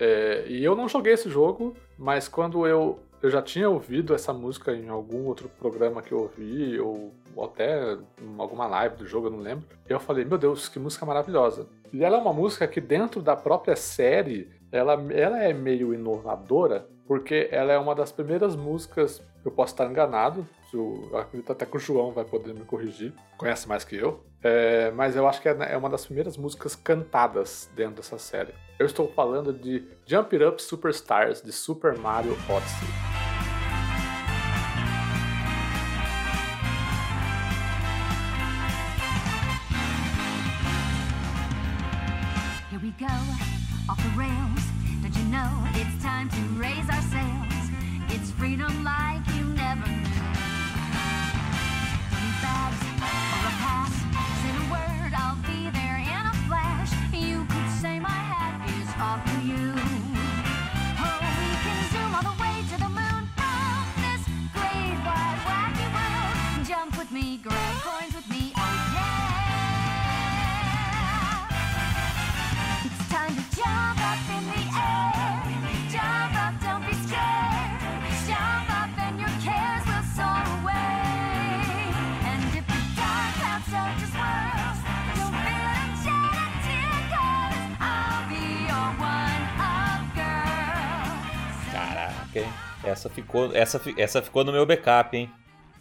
Speaker 1: É, e eu não joguei esse jogo, mas quando eu, eu já tinha ouvido essa música em algum outro programa que eu ouvi, ou, até em alguma live do jogo, eu não lembro, eu falei, meu Deus, que música maravilhosa. E ela é uma música que dentro da própria série, ela, ela é meio inovadora, porque ela é uma das primeiras músicas, eu posso estar enganado, eu acredito até que o João vai poder me corrigir, conhece mais que eu, é, mas eu acho que é é uma das primeiras músicas cantadas dentro dessa série. Eu estou falando de Jump It Up Superstars, de Super Mario Odyssey.
Speaker 2: Essa ficou, essa, essa ficou no meu backup, hein?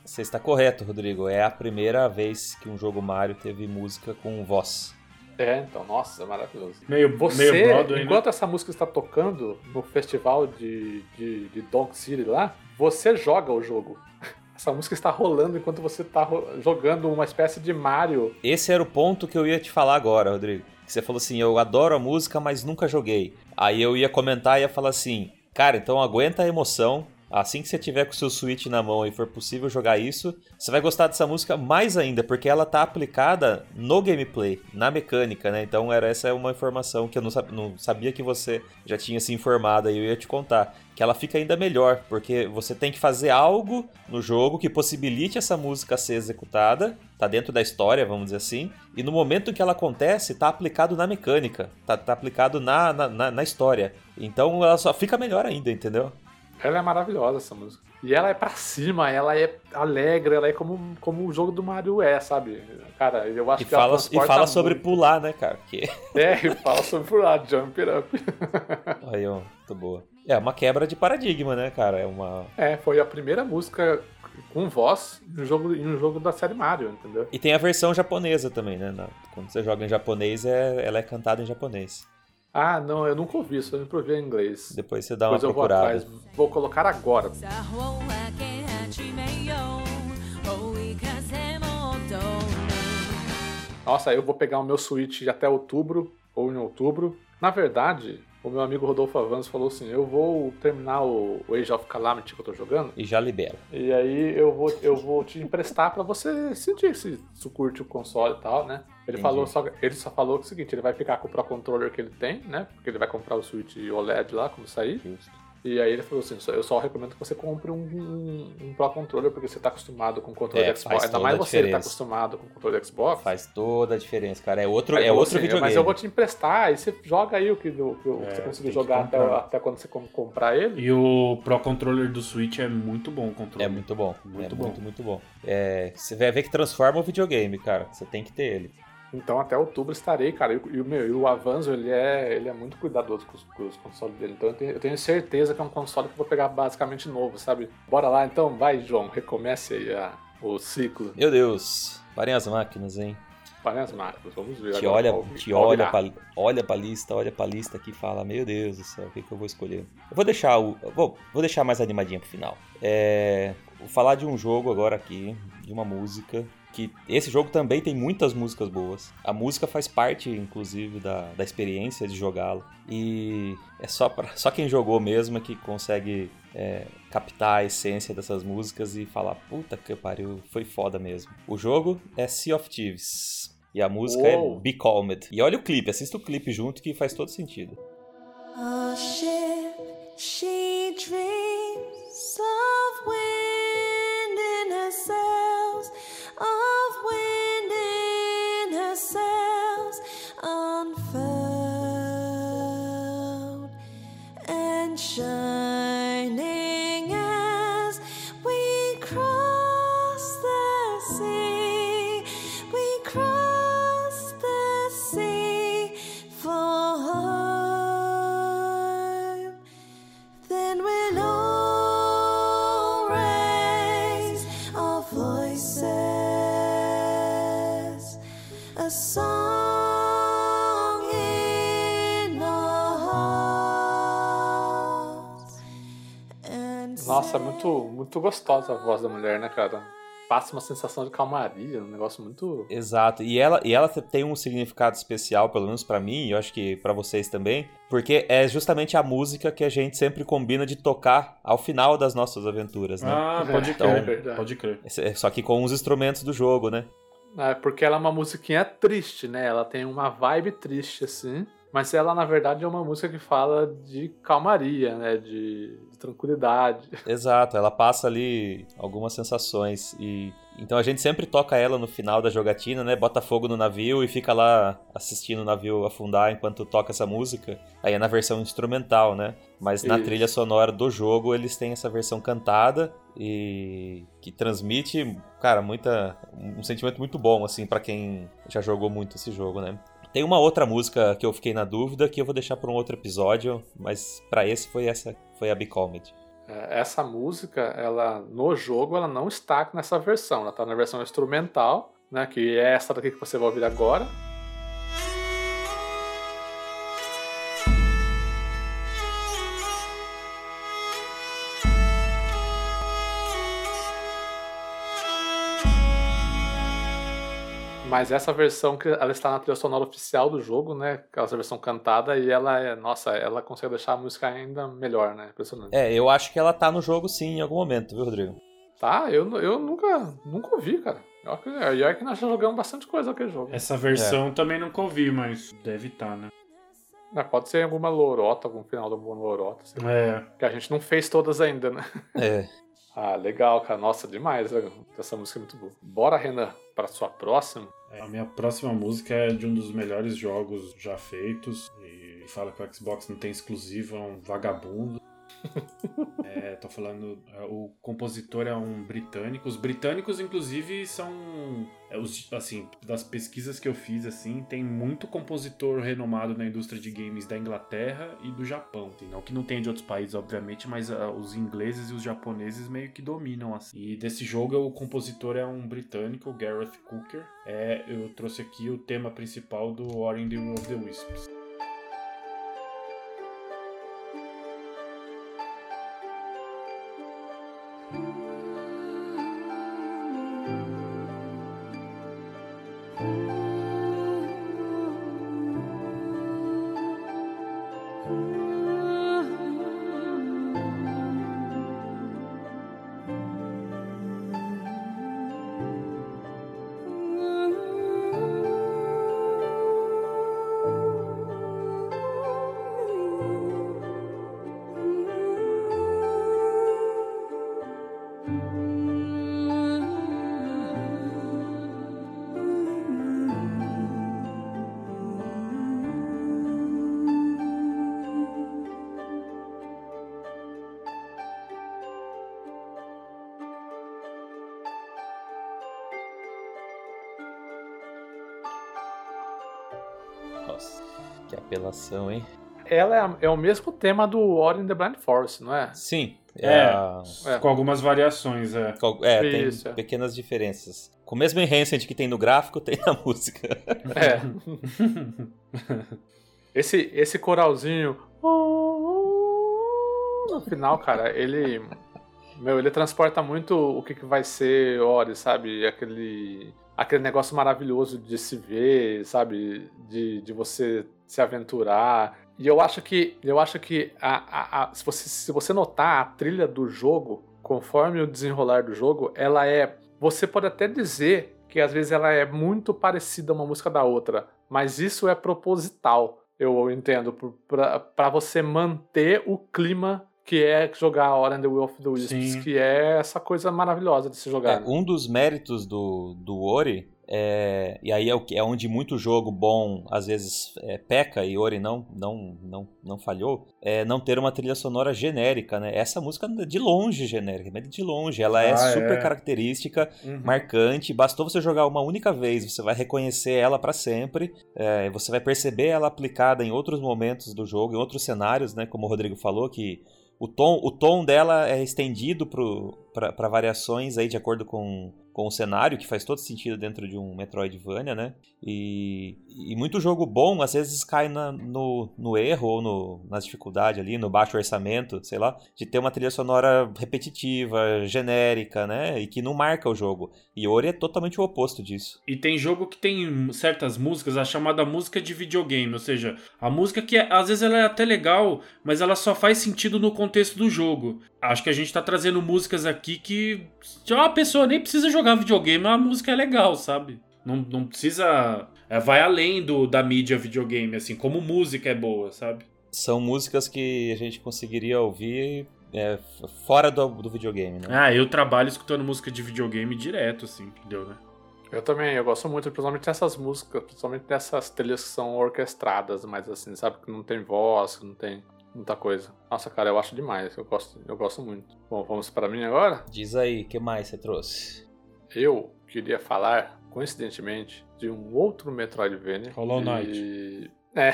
Speaker 2: Você está correto, Rodrigo. É a primeira vez que um jogo Mario teve música com voz.
Speaker 1: É, então, nossa, maravilhoso.
Speaker 3: Meio,
Speaker 1: Você,
Speaker 3: meio Broadway, né?
Speaker 1: enquanto essa música está tocando no festival de, de, de Donk City lá, você joga o jogo. *laughs* Essa música está rolando enquanto você está ro- jogando uma espécie de Mario.
Speaker 2: Esse era o ponto que eu ia te falar agora, Rodrigo. Que você falou assim: eu adoro a música, mas nunca joguei. Aí eu ia comentar e ia falar assim: cara, então aguenta a emoção. Assim que você tiver com o seu Switch na mão e for possível jogar isso, você vai gostar dessa música mais ainda, porque ela tá aplicada no gameplay, na mecânica, né? Então era essa é uma informação que eu não, sab- não sabia que você já tinha se informado e eu ia te contar. Que ela fica ainda melhor, porque você tem que fazer algo no jogo que possibilite essa música ser executada, tá dentro da história, vamos dizer assim, e no momento que ela acontece, tá aplicado na mecânica, tá, tá aplicado na, na- na história. Então ela só fica melhor ainda, entendeu?
Speaker 1: Ela é maravilhosa, essa música. E ela é pra cima, ela é alegre, ela é como, como o jogo do Mario é, sabe? Cara, eu acho
Speaker 2: E
Speaker 1: que ela
Speaker 2: fala, e
Speaker 1: transporta
Speaker 2: fala sobre
Speaker 1: muito.
Speaker 2: pular, né, cara? Que... *laughs*
Speaker 1: É, e fala sobre pular, jump it up. *laughs*
Speaker 2: Aí, ó, muito boa. É uma quebra de paradigma, né, cara? É uma.
Speaker 1: É, foi a primeira música com voz em um jogo, em um jogo da série Mario, entendeu?
Speaker 2: E tem a versão japonesa também, né? Quando você joga em japonês, é... ela é cantada em japonês.
Speaker 1: Ah, não, eu nunca ouvi isso, eu sempre ouvi em inglês.
Speaker 2: Depois você dá uma
Speaker 1: Depois procurada. Vou, atrás, vou colocar agora. Nossa, eu vou pegar o meu Switch até outubro, ou em outubro. Na verdade, o meu amigo Rodolfo Avans falou assim: eu vou terminar o Age of Calamity que eu tô jogando.
Speaker 2: E já libera.
Speaker 1: E aí eu vou, eu vou te emprestar para você sentir se tu curte o console e tal, né? Ele
Speaker 2: Entendi.
Speaker 1: falou só, ele só falou é o seguinte, ele vai ficar com o Pro Controller que ele tem, né? Porque ele vai comprar o Switch OLED lá quando sair.
Speaker 2: Justo.
Speaker 1: E aí ele falou assim, eu só recomendo que você compre um, um, um Pro Controller porque você tá acostumado com o controle
Speaker 2: É,
Speaker 1: Xbox. Ainda mais você que tá
Speaker 2: diferença.
Speaker 1: acostumado com o controle Xbox.
Speaker 2: Faz toda a diferença, cara. É outro,
Speaker 1: Aí
Speaker 2: é outro
Speaker 1: assim,
Speaker 2: videogame.
Speaker 1: Mas eu vou te emprestar, aí você joga aí o que, o que
Speaker 3: É,
Speaker 1: você
Speaker 3: que
Speaker 1: jogar até, até quando você com- comprar ele.
Speaker 3: E o Pro Controller do Switch é muito bom o controle.
Speaker 2: É muito bom.
Speaker 3: Muito
Speaker 2: é
Speaker 3: bom.
Speaker 2: muito, muito bom. É, você vai ver que transforma o videogame, cara. Você tem que ter ele.
Speaker 1: Então até outubro estarei, cara. E, meu, e o Avanzo, ele é, ele é muito cuidadoso com os, com os consoles dele. Então eu tenho, eu tenho certeza que é um console que eu vou pegar basicamente novo, sabe? Bora lá então, vai, João, recomece aí a- o ciclo.
Speaker 2: Meu Deus. Parem as máquinas, hein?
Speaker 1: Preparem as máquinas, vamos ver.
Speaker 2: Que olha,
Speaker 1: qual-
Speaker 2: que
Speaker 1: qual
Speaker 2: olha, pra, olha pra lista, olha pra lista aqui e fala, meu Deus do céu, o que, que eu vou escolher? Eu vou deixar o. Vou, vou deixar mais animadinha pro final. É. Vou falar de um jogo agora aqui, de uma música. Que esse jogo também tem muitas músicas boas. A música faz parte, inclusive, da, da experiência de jogá-lo. E é só, pra, só quem jogou mesmo é que consegue é, captar a essência dessas músicas e falar, puta que pariu, foi foda mesmo. O jogo é Sea of Thieves. E a música
Speaker 1: Uou.
Speaker 2: é Be Calmed. E olha o clipe, assista o clipe junto que faz todo sentido.
Speaker 5: A ship, she dreams of wind in her sails, of wind in her sails, unfurled and shining
Speaker 1: Nossa, é muito, muito gostosa a voz da mulher, né, cara? Passa uma sensação de calmaria, um negócio muito.
Speaker 2: Exato. E ela, e ela tem um significado especial, pelo menos pra mim, e eu acho que pra vocês também, porque é justamente a música que a gente sempre combina de tocar ao final das nossas aventuras, né?
Speaker 3: Ah, pode
Speaker 2: Então-
Speaker 3: crer,
Speaker 1: Verdade.
Speaker 3: pode crer.
Speaker 2: Esse- Só que com os instrumentos do jogo, né?
Speaker 1: É, porque ela é uma musiquinha triste, né? Ela tem uma vibe triste, assim. Mas ela, na verdade, é uma música que fala de calmaria, né? De, de tranquilidade. *laughs*
Speaker 2: Exato, ela passa ali algumas sensações e então a gente sempre toca ela no final da jogatina, né? Bota fogo no navio e fica lá assistindo o navio afundar enquanto toca essa música. Aí é na versão instrumental, né? Mas na
Speaker 1: Isso.
Speaker 2: trilha sonora do jogo eles têm essa versão cantada e que transmite, cara, muita um sentimento muito bom assim pra quem já jogou muito esse jogo, né? Tem uma outra música que eu fiquei na dúvida que eu vou deixar para um outro episódio, mas pra esse foi essa, foi a Be Calmed.
Speaker 1: É, Essa música, ela no jogo, ela não está nessa versão. Ela está na versão instrumental, né? Que é essa daqui que você vai ouvir agora. Mas essa versão que ela está na trilha sonora oficial do jogo, né? Essa versão cantada e ela é, nossa, ela consegue deixar a música ainda melhor, né? Impressionante.
Speaker 2: É, eu acho que ela tá no jogo sim em algum momento, viu, Rodrigo?
Speaker 1: Tá, eu, eu nunca, nunca ouvi, cara. Eu acho que- E olha que nós já jogamos bastante coisa aquele jogo.
Speaker 3: Essa versão também nunca ouvi, mas deve estar, né?
Speaker 1: Mas pode ser em alguma lorota, algum final de alguma lorota, sei lá.
Speaker 3: É.
Speaker 1: que a gente não fez todas ainda, né?
Speaker 2: É. *laughs*
Speaker 1: Ah, legal, cara. Nossa, demais. Essa música é muito boa. Bora, Renan, para sua próxima.
Speaker 3: A minha próxima música é de um dos melhores jogos já feitos. E fala que o Xbox não tem exclusivo, é um vagabundo. É, tô falando. é, O compositor é um britânico. Os britânicos, inclusive, são. é, assim, das pesquisas que eu fiz, assim, tem muito compositor renomado na indústria de games da Inglaterra e do Japão. Não que não tenha de outros países, obviamente, mas ah, os ingleses e os japoneses meio que dominam. Assim. E desse jogo, o compositor é um britânico, Gareth Cooker. É, eu trouxe aqui o tema principal do Ori and the Will of the Wisps.
Speaker 2: Que apelação, hein?
Speaker 1: Ela é, é o mesmo tema do Ori and the Blind Forest, não é?
Speaker 2: Sim.
Speaker 3: É.
Speaker 2: a-
Speaker 1: É.
Speaker 3: Com algumas variações, é.
Speaker 2: é, tem
Speaker 1: Isso, é.
Speaker 2: pequenas diferenças. Com o mesmo enhancement que tem no gráfico, *laughs* tem na música.
Speaker 1: É. *laughs* esse, esse coralzinho. No final, cara, ele. Meu, ele transporta muito o que, que vai ser Ori, sabe? Aquele. Aquele negócio maravilhoso de se ver, sabe? De, de você se aventurar. E eu acho que. Eu acho que a, a, a- se, você, se você notar a trilha do jogo, conforme o desenrolar do jogo, ela é. Você pode até dizer que às vezes ela é muito parecida uma música da outra, mas isso é proposital, eu entendo, pra você manter o clima que é jogar Ori and the Will of the Wisps,
Speaker 3: Sim.
Speaker 1: que é essa coisa maravilhosa de se jogar.
Speaker 2: É,
Speaker 1: né?
Speaker 2: um dos méritos do, do Ori, é, e aí é, o que- é onde muito jogo bom às vezes é, peca, e Ori não, não, não, não falhou, é não ter uma trilha sonora genérica, né? Essa música é de longe genérica, mas de longe, ela é
Speaker 3: Ah,
Speaker 2: super
Speaker 3: é.
Speaker 2: característica,
Speaker 3: Uhum.
Speaker 2: marcante, bastou você jogar uma única vez, você vai reconhecer ela pra sempre, é, você vai perceber ela aplicada em outros momentos do jogo, em outros cenários, né? Como o Rodrigo falou, que o tom, o tom dela é estendido para variações aí de acordo com, com o cenário, que faz todo sentido dentro de um Metroidvania, né? E, e muito jogo bom às vezes cai na- no, no erro ou no, na dificuldade ali, no baixo orçamento, sei lá, de ter uma trilha sonora repetitiva, genérica, né? E que não marca o jogo. E Ori é totalmente o oposto disso.
Speaker 3: E tem jogo que tem certas músicas, a chamada música de videogame, ou seja, a música que às vezes ela é até legal, mas ela só faz sentido no contexto do jogo. Acho que a gente tá trazendo músicas aqui que a pessoa nem precisa jogar videogame, a música é legal, sabe? Não, não precisa. é, vai além do, da mídia videogame, assim, como música é boa, sabe?
Speaker 2: São músicas que a gente conseguiria ouvir é, fora do, do videogame, né?
Speaker 3: Ah, eu trabalho escutando música de videogame direto, assim, entendeu, né?
Speaker 1: Eu também, eu gosto muito, principalmente dessas músicas, principalmente dessas trilhas que são orquestradas, mas assim, sabe, que não tem voz, que não tem muita coisa. Nossa, cara, eu acho demais, eu gosto, eu gosto muito. Bom, vamos para mim agora?
Speaker 2: Diz aí, o que mais você trouxe?
Speaker 1: Eu queria falar, coincidentemente, de um outro Metroidvania.
Speaker 3: Hollow Knight.
Speaker 1: E... É,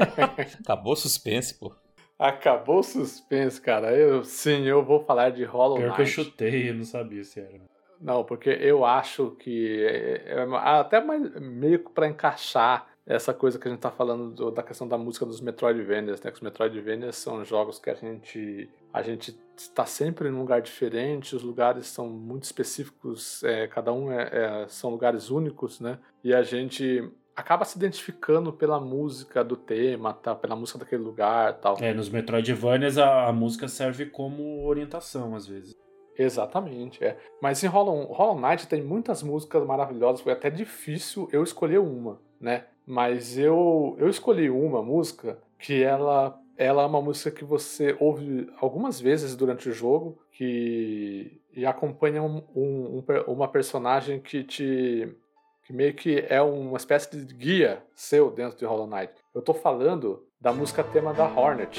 Speaker 1: *laughs*
Speaker 2: Acabou o suspense, pô.
Speaker 1: acabou o suspense, cara. Eu, sim, eu vou falar de Hollow
Speaker 3: Pior
Speaker 1: Knight.
Speaker 3: que eu chutei, eu não sabia se era.
Speaker 1: Não, porque eu acho que é, é até mais, meio que para encaixar essa coisa que a gente tá falando do- da questão da música dos Metroidvanias, né? Que os Metroidvanias são jogos que a gente a gente está sempre num lugar diferente, os lugares são muito específicos, é, cada um é, é- são lugares únicos, né? E a gente acaba se identificando pela música do tema, tá? Pela música daquele lugar, tal.
Speaker 3: É, nos Metroidvanias a, a música serve como orientação, às vezes.
Speaker 1: Exatamente, é. Mas em Hollow, Hollow Knight tem muitas músicas maravilhosas, foi até difícil eu escolher uma, né? Mas eu, eu escolhi uma música que ela, ela é uma música que você ouve algumas vezes durante o jogo que, e acompanha um, um- um uma personagem que te que meio que é uma espécie de guia seu dentro de Hollow Knight. Eu tô falando da música tema da Hornet.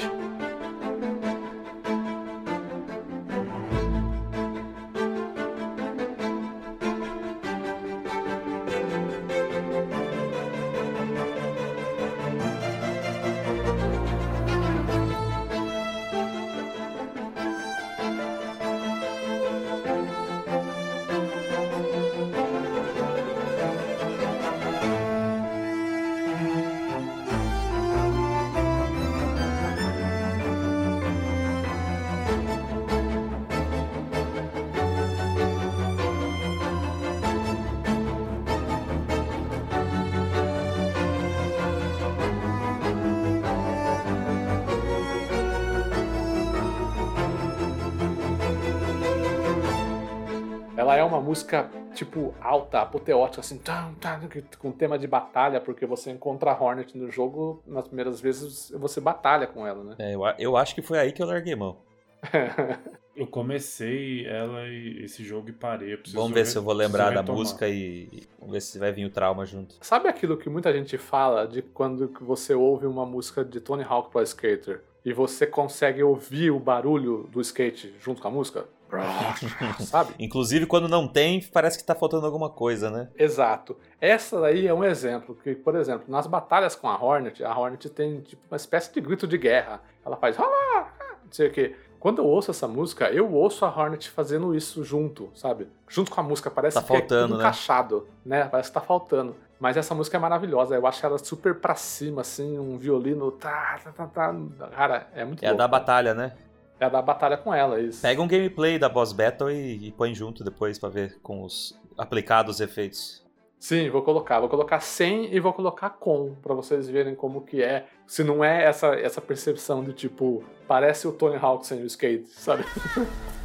Speaker 1: Música, tipo, alta, apoteótica, assim, tam, tam, com tema de batalha, porque você encontra a Hornet no jogo, nas primeiras vezes você batalha com ela, né?
Speaker 2: É, eu, eu acho que foi aí que eu larguei mão. *laughs*
Speaker 3: Eu comecei ela e esse jogo e parei. eu preciso
Speaker 2: Vamos ver
Speaker 3: re-
Speaker 2: se eu vou lembrar da música e e vamos ver se vai vir o trauma junto.
Speaker 1: Sabe aquilo que muita gente fala de quando que você ouve uma música de Tony Hawk Pro Skater e você consegue ouvir o barulho do skate junto com a música? *laughs* Sabe?
Speaker 2: Inclusive, quando não tem, parece que tá faltando alguma coisa, né?
Speaker 1: Exato. Essa daí é um exemplo, que, por exemplo, nas batalhas com a Hornet, a Hornet tem tipo, uma espécie de grito de guerra. Ela faz não sei o quê. Quando eu ouço essa música, eu ouço a Hornet fazendo isso junto, sabe? Junto com a música, parece
Speaker 2: Tá
Speaker 1: que é
Speaker 2: faltando, né?
Speaker 1: encaixado, né? Parece que tá faltando. Mas essa música é maravilhosa, eu acho ela super pra cima, assim, um violino, tá, tá, tá, tá. Cara, é muito
Speaker 2: É a
Speaker 1: louco.
Speaker 2: da batalha, né?
Speaker 1: É a da batalha com ela, isso.
Speaker 2: Pega um gameplay da Boss Battle e, e põe junto depois pra ver com os aplicados efeitos.
Speaker 1: Sim, vou colocar. Vou colocar sem e vou colocar com, pra vocês verem como que é. Se não é essa, essa percepção de tipo, parece o Tony Hawk sem o skate, sabe? *laughs*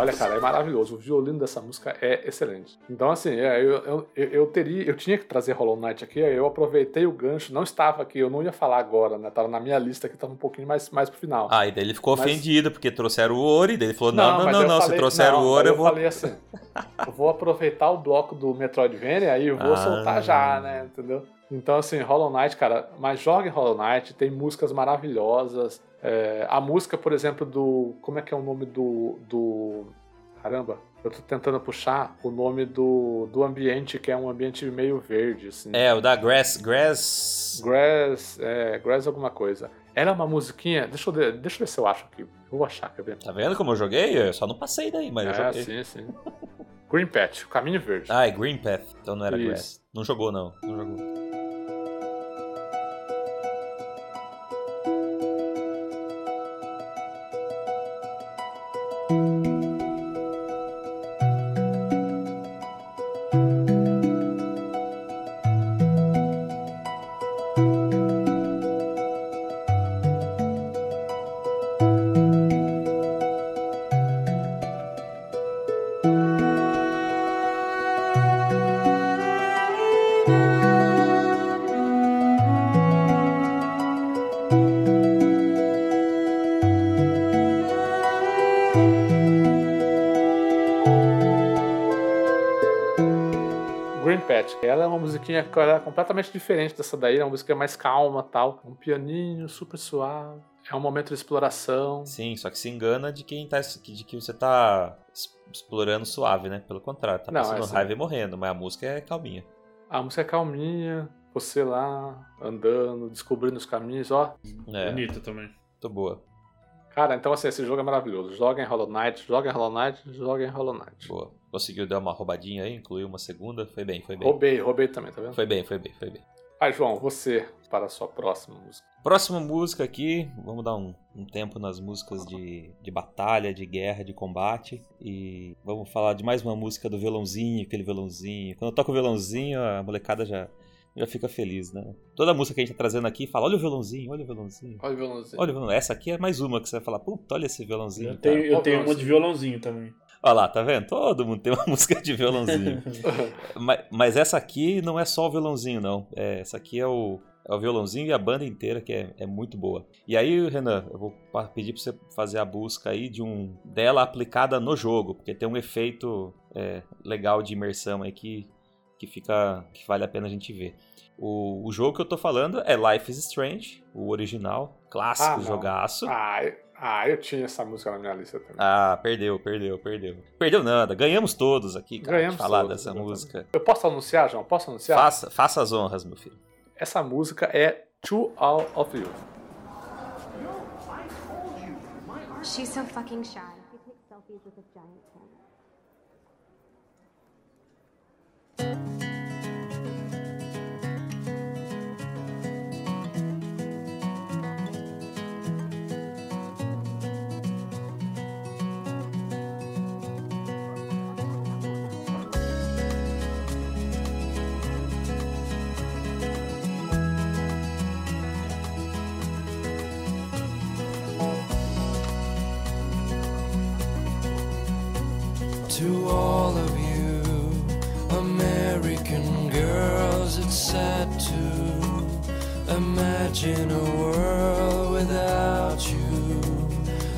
Speaker 1: Olha, cara, é maravilhoso. O violino dessa música é excelente. Então, assim, é, eu, eu, eu, eu teria, eu tinha que trazer Hollow Knight aqui, aí eu aproveitei o gancho, não estava aqui, eu não ia falar agora, né? Tava na minha lista que tava um pouquinho mais, mais pro final.
Speaker 2: Ah, e daí ele ficou
Speaker 1: Mas-
Speaker 2: ofendido porque trouxeram o Ori, daí ele falou: não, não, não,
Speaker 1: eu
Speaker 2: não, se
Speaker 1: falei-
Speaker 2: trouxeram
Speaker 1: não,
Speaker 2: o
Speaker 1: daí
Speaker 2: eu vou.
Speaker 1: falei assim, eu vou aproveitar o bloco do Metroidvania aí eu vou *laughs*
Speaker 2: Ah.
Speaker 1: soltar já, né, entendeu? Então, assim, Hollow Knight, cara, mas joga em Hollow Knight, tem músicas maravilhosas. É, a música, por exemplo, do. Como é que é o nome do. do caramba, eu tô tentando puxar o nome do, do ambiente, que é um ambiente meio verde, assim.
Speaker 2: É, o da Grass. Grass.
Speaker 1: Grass, é, Grass alguma coisa. Era uma musiquinha. Deixa eu, ver- deixa eu ver se eu acho aqui. Eu vou achar, quer ver?
Speaker 2: Tá vendo como eu joguei? Eu só não passei daí, mas eu
Speaker 1: É,
Speaker 2: joguei.
Speaker 1: sim, sim. Green Patch, o caminho verde.
Speaker 2: Ah, é Green Path. Então não era
Speaker 1: Isso.
Speaker 2: Grass. Não jogou, não. Não jogou.
Speaker 1: Ela é uma musiquinha que ela é completamente diferente dessa daí, é uma música mais calma tal. Um pianinho super suave. É um momento de exploração.
Speaker 2: Sim, só que se engana de quem tá. de que você tá explorando suave, né? Pelo contrário, tá
Speaker 1: Não,
Speaker 2: passando
Speaker 1: é assim.
Speaker 2: raiva e morrendo, mas a música é calminha.
Speaker 1: A música é calminha, você lá andando, descobrindo os caminhos, ó.
Speaker 2: É,
Speaker 3: Bonita também.
Speaker 2: muito boa.
Speaker 1: Cara, então assim, esse jogo é maravilhoso. Joga em Hollow Knight, joga em Hollow Knight, joga em Hollow Knight.
Speaker 2: Boa. Conseguiu dar uma roubadinha aí, incluiu uma segunda. Foi bem, foi bem.
Speaker 1: Roubei, roubei também, tá vendo?
Speaker 2: Foi bem, foi bem, foi bem.
Speaker 1: Vai, João, você para a sua próxima música.
Speaker 2: Próxima música aqui, vamos dar um, um tempo nas músicas de, de batalha, de guerra, de combate. E vamos falar de mais uma música do violãozinho, aquele violãozinho. Quando eu toco o violãozinho, a molecada já, já fica feliz, né? Toda música que a gente tá trazendo aqui fala: olha o violãozinho, olha o violãozinho.
Speaker 1: Olha o violãozinho.
Speaker 2: Olha o violãozinho. Essa aqui é mais uma que você vai falar: puta, olha esse violãozinho.
Speaker 3: Eu
Speaker 2: cara."
Speaker 3: tenho, eu tenho uma de violãozinho também.
Speaker 2: Olha lá, tá vendo? Todo mundo tem uma *laughs* música de violãozinho. *laughs* mas, mas essa aqui não é só o violãozinho, não. É, essa aqui é o, é o violãozinho e a banda inteira, que é, é muito boa. E aí, Renan, eu vou pedir pra você fazer a busca aí de um dela aplicada no jogo, porque tem um efeito é, legal de imersão aí que, que fica. que vale a pena a gente ver. O, o jogo que eu tô falando é Life is Strange, o original, clássico
Speaker 1: Ah,
Speaker 2: jogaço.
Speaker 1: Ah, eu, ah, eu tinha essa música na minha lista também.
Speaker 2: Ah, perdeu, perdeu, perdeu. Perdeu nada, ganhamos todos aqui, cara,
Speaker 1: Ganhamos
Speaker 2: de falar
Speaker 1: todos,
Speaker 2: dessa
Speaker 1: exatamente.
Speaker 2: música.
Speaker 1: Eu posso anunciar, João? Posso anunciar?
Speaker 2: Faça, faça as honras, meu filho.
Speaker 1: Essa música é To All of You.
Speaker 6: She's so fucking shy. She takes selfies with a giant camera.
Speaker 5: American girls, it's sad to imagine a world without you.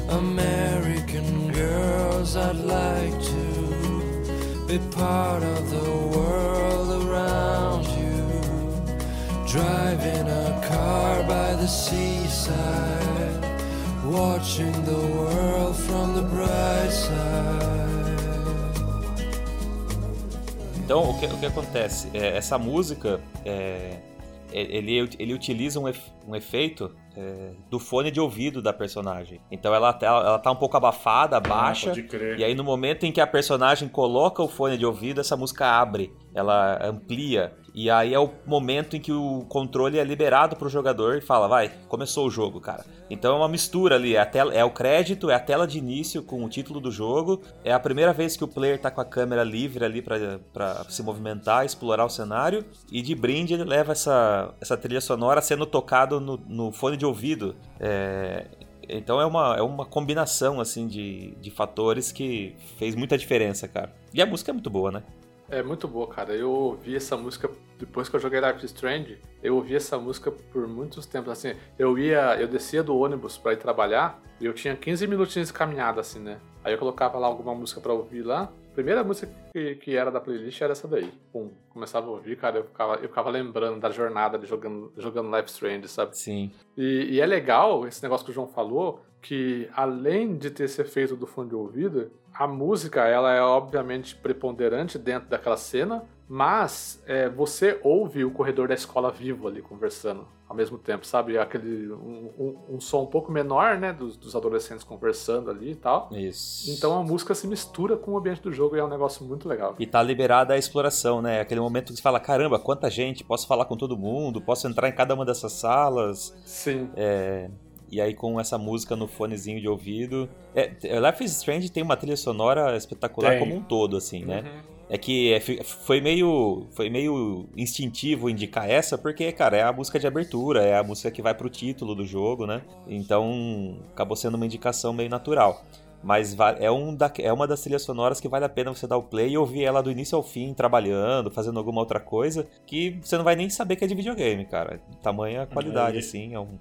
Speaker 5: American girls, I'd like to be part of the world around you. Driving a car by the seaside, watching the world from the bright side.
Speaker 2: Então, o que, o que acontece? É, essa música, é, ele, ele utiliza um, ef- um efeito é, do fone de ouvido da personagem. Então, ela, tá- ela tá um pouco abafada, baixa.
Speaker 3: pode crer.
Speaker 2: e aí, no momento em que a personagem coloca o fone de ouvido, essa música abre, ela amplia. E aí é o momento em que o controle é liberado pro jogador e fala, vai, começou o jogo, cara. Então é uma mistura ali, é, tela, é o crédito, é a tela de início com o título do jogo, é a primeira vez que o player tá com a câmera livre ali pra se movimentar, explorar o cenário, e de brinde ele leva essa, essa trilha sonora sendo tocado no, no fone de ouvido. É, então é uma, é uma combinação assim de, de fatores que fez muita diferença, cara. E a música é muito boa, né?
Speaker 1: É muito boa, cara. Eu ouvi essa música depois que eu joguei Life is Strange. Eu ouvi essa música por muitos tempos. Assim, eu ia, eu descia do ônibus pra ir trabalhar e eu tinha 15 minutinhos de caminhada, assim, né? Aí eu colocava lá alguma música pra ouvir lá. A primeira música que, que era da playlist era essa daí. Pum, começava a ouvir, cara, eu ficava, eu ficava lembrando da jornada de jogando, jogando Life Strange, sabe?
Speaker 2: Sim.
Speaker 1: E, e é legal esse negócio que o João falou, que além de ter esse efeito do fone de ouvido, a música ela é obviamente preponderante dentro daquela cena, mas é, você ouve o corredor da escola vivo ali conversando ao mesmo tempo, sabe? Aquele um, um- um som um pouco menor, né, dos, dos adolescentes conversando ali e tal.
Speaker 2: Isso.
Speaker 1: Então a música se mistura com o ambiente do jogo e é um negócio muito legal.
Speaker 2: E tá liberada a exploração, né? Aquele momento que você fala, caramba, quanta gente, posso falar com todo mundo, posso entrar em cada uma dessas salas.
Speaker 1: Sim.
Speaker 2: É, e aí com essa música no fonezinho de ouvido. É, Life is Strange tem uma trilha sonora espetacular
Speaker 3: Tem.
Speaker 2: como um todo, assim, né?
Speaker 1: Uhum.
Speaker 2: É que é, foi meio, foi meio instintivo indicar essa, porque, cara, é a música de abertura, é a música que vai pro título do jogo, né? Então acabou sendo uma indicação meio natural. Mas é, um da, é uma das trilhas sonoras que vale a pena você dar o play e ouvir ela do início ao fim, trabalhando, fazendo alguma outra coisa, que você não vai nem saber que é de videogame, cara. Tamanha qualidade,
Speaker 3: É,
Speaker 2: assim, é um.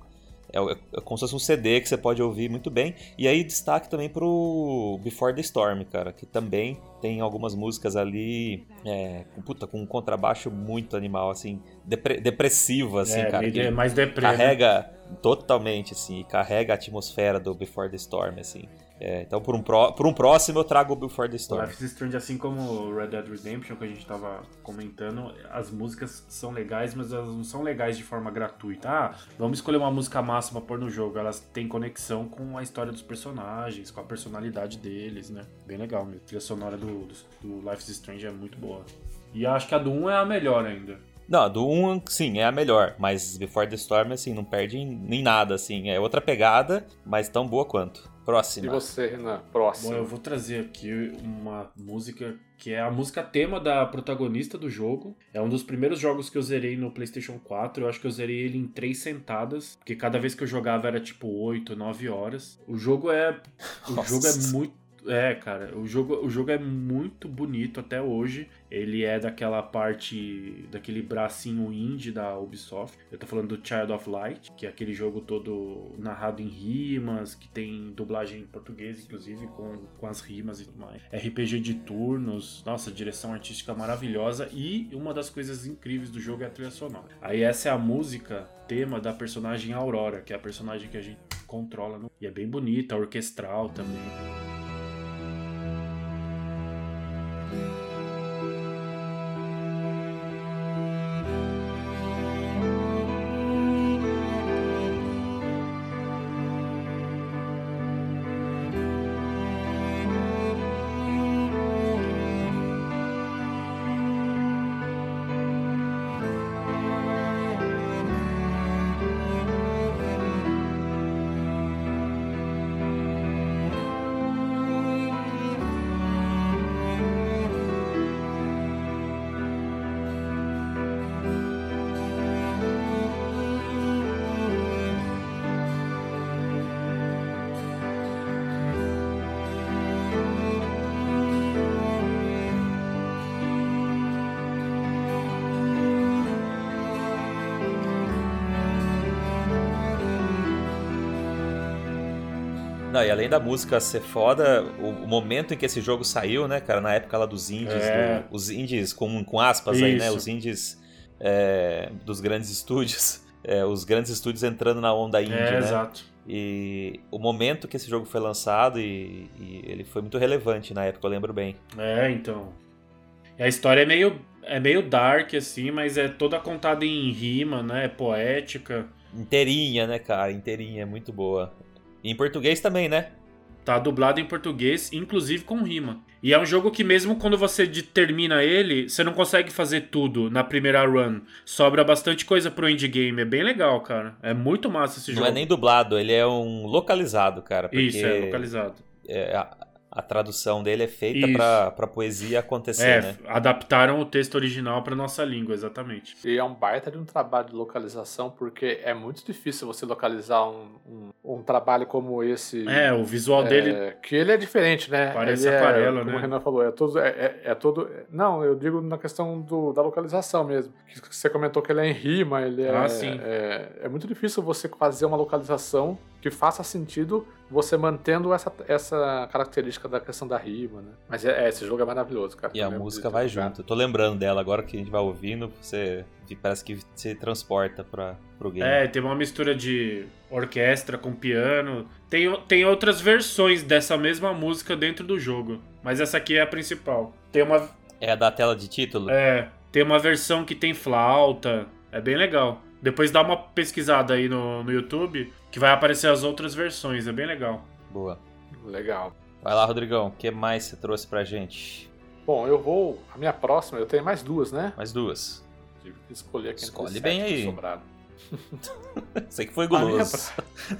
Speaker 2: É, é como se fosse um CD que você pode ouvir muito bem. E aí destaque também pro Before the Storm, cara, que também tem algumas músicas ali é, com, puta, com um contrabaixo muito animal, assim, depre- depressivo, assim,
Speaker 3: é,
Speaker 2: cara.
Speaker 3: meio de- mais deprê, né?
Speaker 2: carrega totalmente, assim, carrega a atmosfera do Before the Storm, assim. É, então, por um, pró- por um próximo, eu trago o Before the Storm.
Speaker 3: Life is Strange, assim como Red Dead Redemption, que a gente tava comentando, as músicas são legais, mas elas não são legais de forma gratuita. Ah, vamos escolher uma música massa pra pôr no jogo. Elas têm conexão com a história dos personagens, com a personalidade deles, né? Bem legal mesmo. A trilha sonora do, do, do Life is Strange é muito boa. E acho que a do 1 é a melhor ainda.
Speaker 2: Não, do 1, sim, é a melhor, mas Before the Storm, assim, não perde em, nem nada, assim. É outra pegada, mas tão boa quanto.
Speaker 1: E
Speaker 2: Próxima.
Speaker 1: você, Renan? Próximo.
Speaker 3: Bom, eu vou trazer aqui uma música que é a música tema da protagonista do jogo. É um dos primeiros jogos que eu zerei no PlayStation 4. Eu acho que eu zerei ele em três sentadas, porque cada vez que eu jogava era tipo 8, 9 horas. O jogo é o *laughs*
Speaker 2: Nossa.
Speaker 3: jogo é muito é, cara, o jogo, o jogo é muito bonito até hoje. Ele é daquela parte, daquele bracinho indie da Ubisoft. Eu tô falando do Child of Light, que é aquele jogo todo narrado em rimas, que tem dublagem em português, inclusive, com, com as rimas e tudo mais. RPG de turnos, nossa, direção artística maravilhosa. E uma das coisas incríveis do jogo é a trilha sonora. Aí essa é a música, tema da personagem Aurora, que é a personagem que a gente controla. no- E é bem bonita, orquestral também.
Speaker 2: Não, e além da música ser foda, o, momento em que esse jogo saiu, né, cara, na época lá dos indies,
Speaker 3: É.
Speaker 2: do- os indies com, com aspas aí, né,
Speaker 3: Isso.
Speaker 2: os indies é, dos grandes estúdios, *laughs* é, os grandes estúdios entrando na onda indie,
Speaker 3: É,
Speaker 2: né?
Speaker 3: exato.
Speaker 2: E o momento que esse jogo foi lançado e, e ele foi muito relevante na época, eu lembro bem.
Speaker 3: É, então. E a história é meio, é meio dark, assim, mas é toda contada em rima, né? Poética.
Speaker 2: Inteirinha, né, cara? Inteirinha, muito boa. E em português também, né?
Speaker 3: Tá dublado em português, inclusive com rima. E é um jogo que mesmo quando você termina ele, você não consegue fazer tudo na primeira run. Sobra bastante coisa pro endgame. É bem legal, cara. É muito massa esse
Speaker 2: Não
Speaker 3: jogo.
Speaker 2: é nem dublado, ele é um localizado, cara.
Speaker 3: Isso, é localizado.
Speaker 2: é, a, tradução dele é feita pra poesia acontecer,
Speaker 3: É,
Speaker 2: né?
Speaker 3: adaptaram o texto original pra nossa língua, exatamente.
Speaker 1: E é um baita de um trabalho de localização, porque é muito difícil você localizar um, um, um trabalho como esse.
Speaker 3: É, o visual
Speaker 1: É,
Speaker 3: dele
Speaker 1: Que ele é diferente, né?
Speaker 3: Parece
Speaker 1: Ele é, como
Speaker 3: né?
Speaker 1: o Renan falou, é todo. É, é, é todo não, eu digo na questão do, da localização mesmo. Que Você comentou que ele é em rima, ele é.
Speaker 3: Ah, sim.
Speaker 1: É, é muito difícil você fazer uma localização que faça sentido você mantendo essa, essa característica da questão da rima, né? Mas é, é, esse jogo é maravilhoso, cara.
Speaker 2: E a música vai
Speaker 1: jogar.
Speaker 2: junto. Eu tô lembrando dela agora que a gente vai ouvindo, você parece que se transporta pra, pro game.
Speaker 3: É, tem uma mistura de orquestra com piano. Tem, tem outras versões dessa mesma música dentro do jogo. Mas essa aqui é a principal. Tem uma,
Speaker 2: É a da tela de título?
Speaker 3: é, tem uma versão que tem flauta. É bem legal. Depois dá uma pesquisada aí no, no YouTube que vai aparecer as outras versões. É bem legal.
Speaker 2: Boa.
Speaker 1: Legal.
Speaker 2: Vai lá, Rodrigão, o que mais você trouxe pra gente?
Speaker 1: Bom, eu vou. A minha próxima, eu tenho mais duas, né?
Speaker 2: Mais duas.
Speaker 1: Tive que escolher aqui
Speaker 2: Escolhe bem aí. *laughs* Sei que foi
Speaker 1: A minha
Speaker 2: guloso.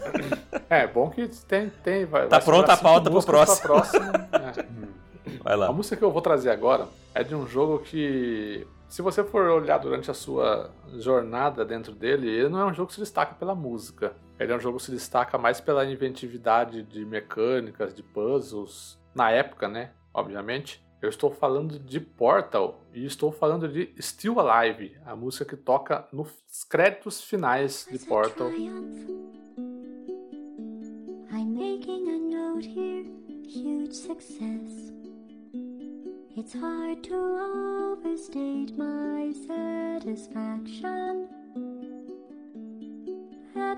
Speaker 2: *laughs*
Speaker 1: É, bom que tem. tem vai,
Speaker 2: Tá
Speaker 1: vai
Speaker 2: pronta a pauta pro
Speaker 1: pra próxima. É. *laughs*
Speaker 2: Vai
Speaker 1: A
Speaker 2: lá.
Speaker 1: música que eu vou trazer agora é de um jogo que, se você for olhar durante a sua jornada dentro dele, ele não é um jogo que se destaca pela música. Ele é um jogo que se destaca mais pela inventividade de mecânicas, de puzzles, na época, né? Obviamente. Eu estou falando de Portal e estou falando de Still Alive, a música que toca nos créditos finais de Portal.
Speaker 7: I'm making a note here, huge success. It's hard to overstate my satisfaction.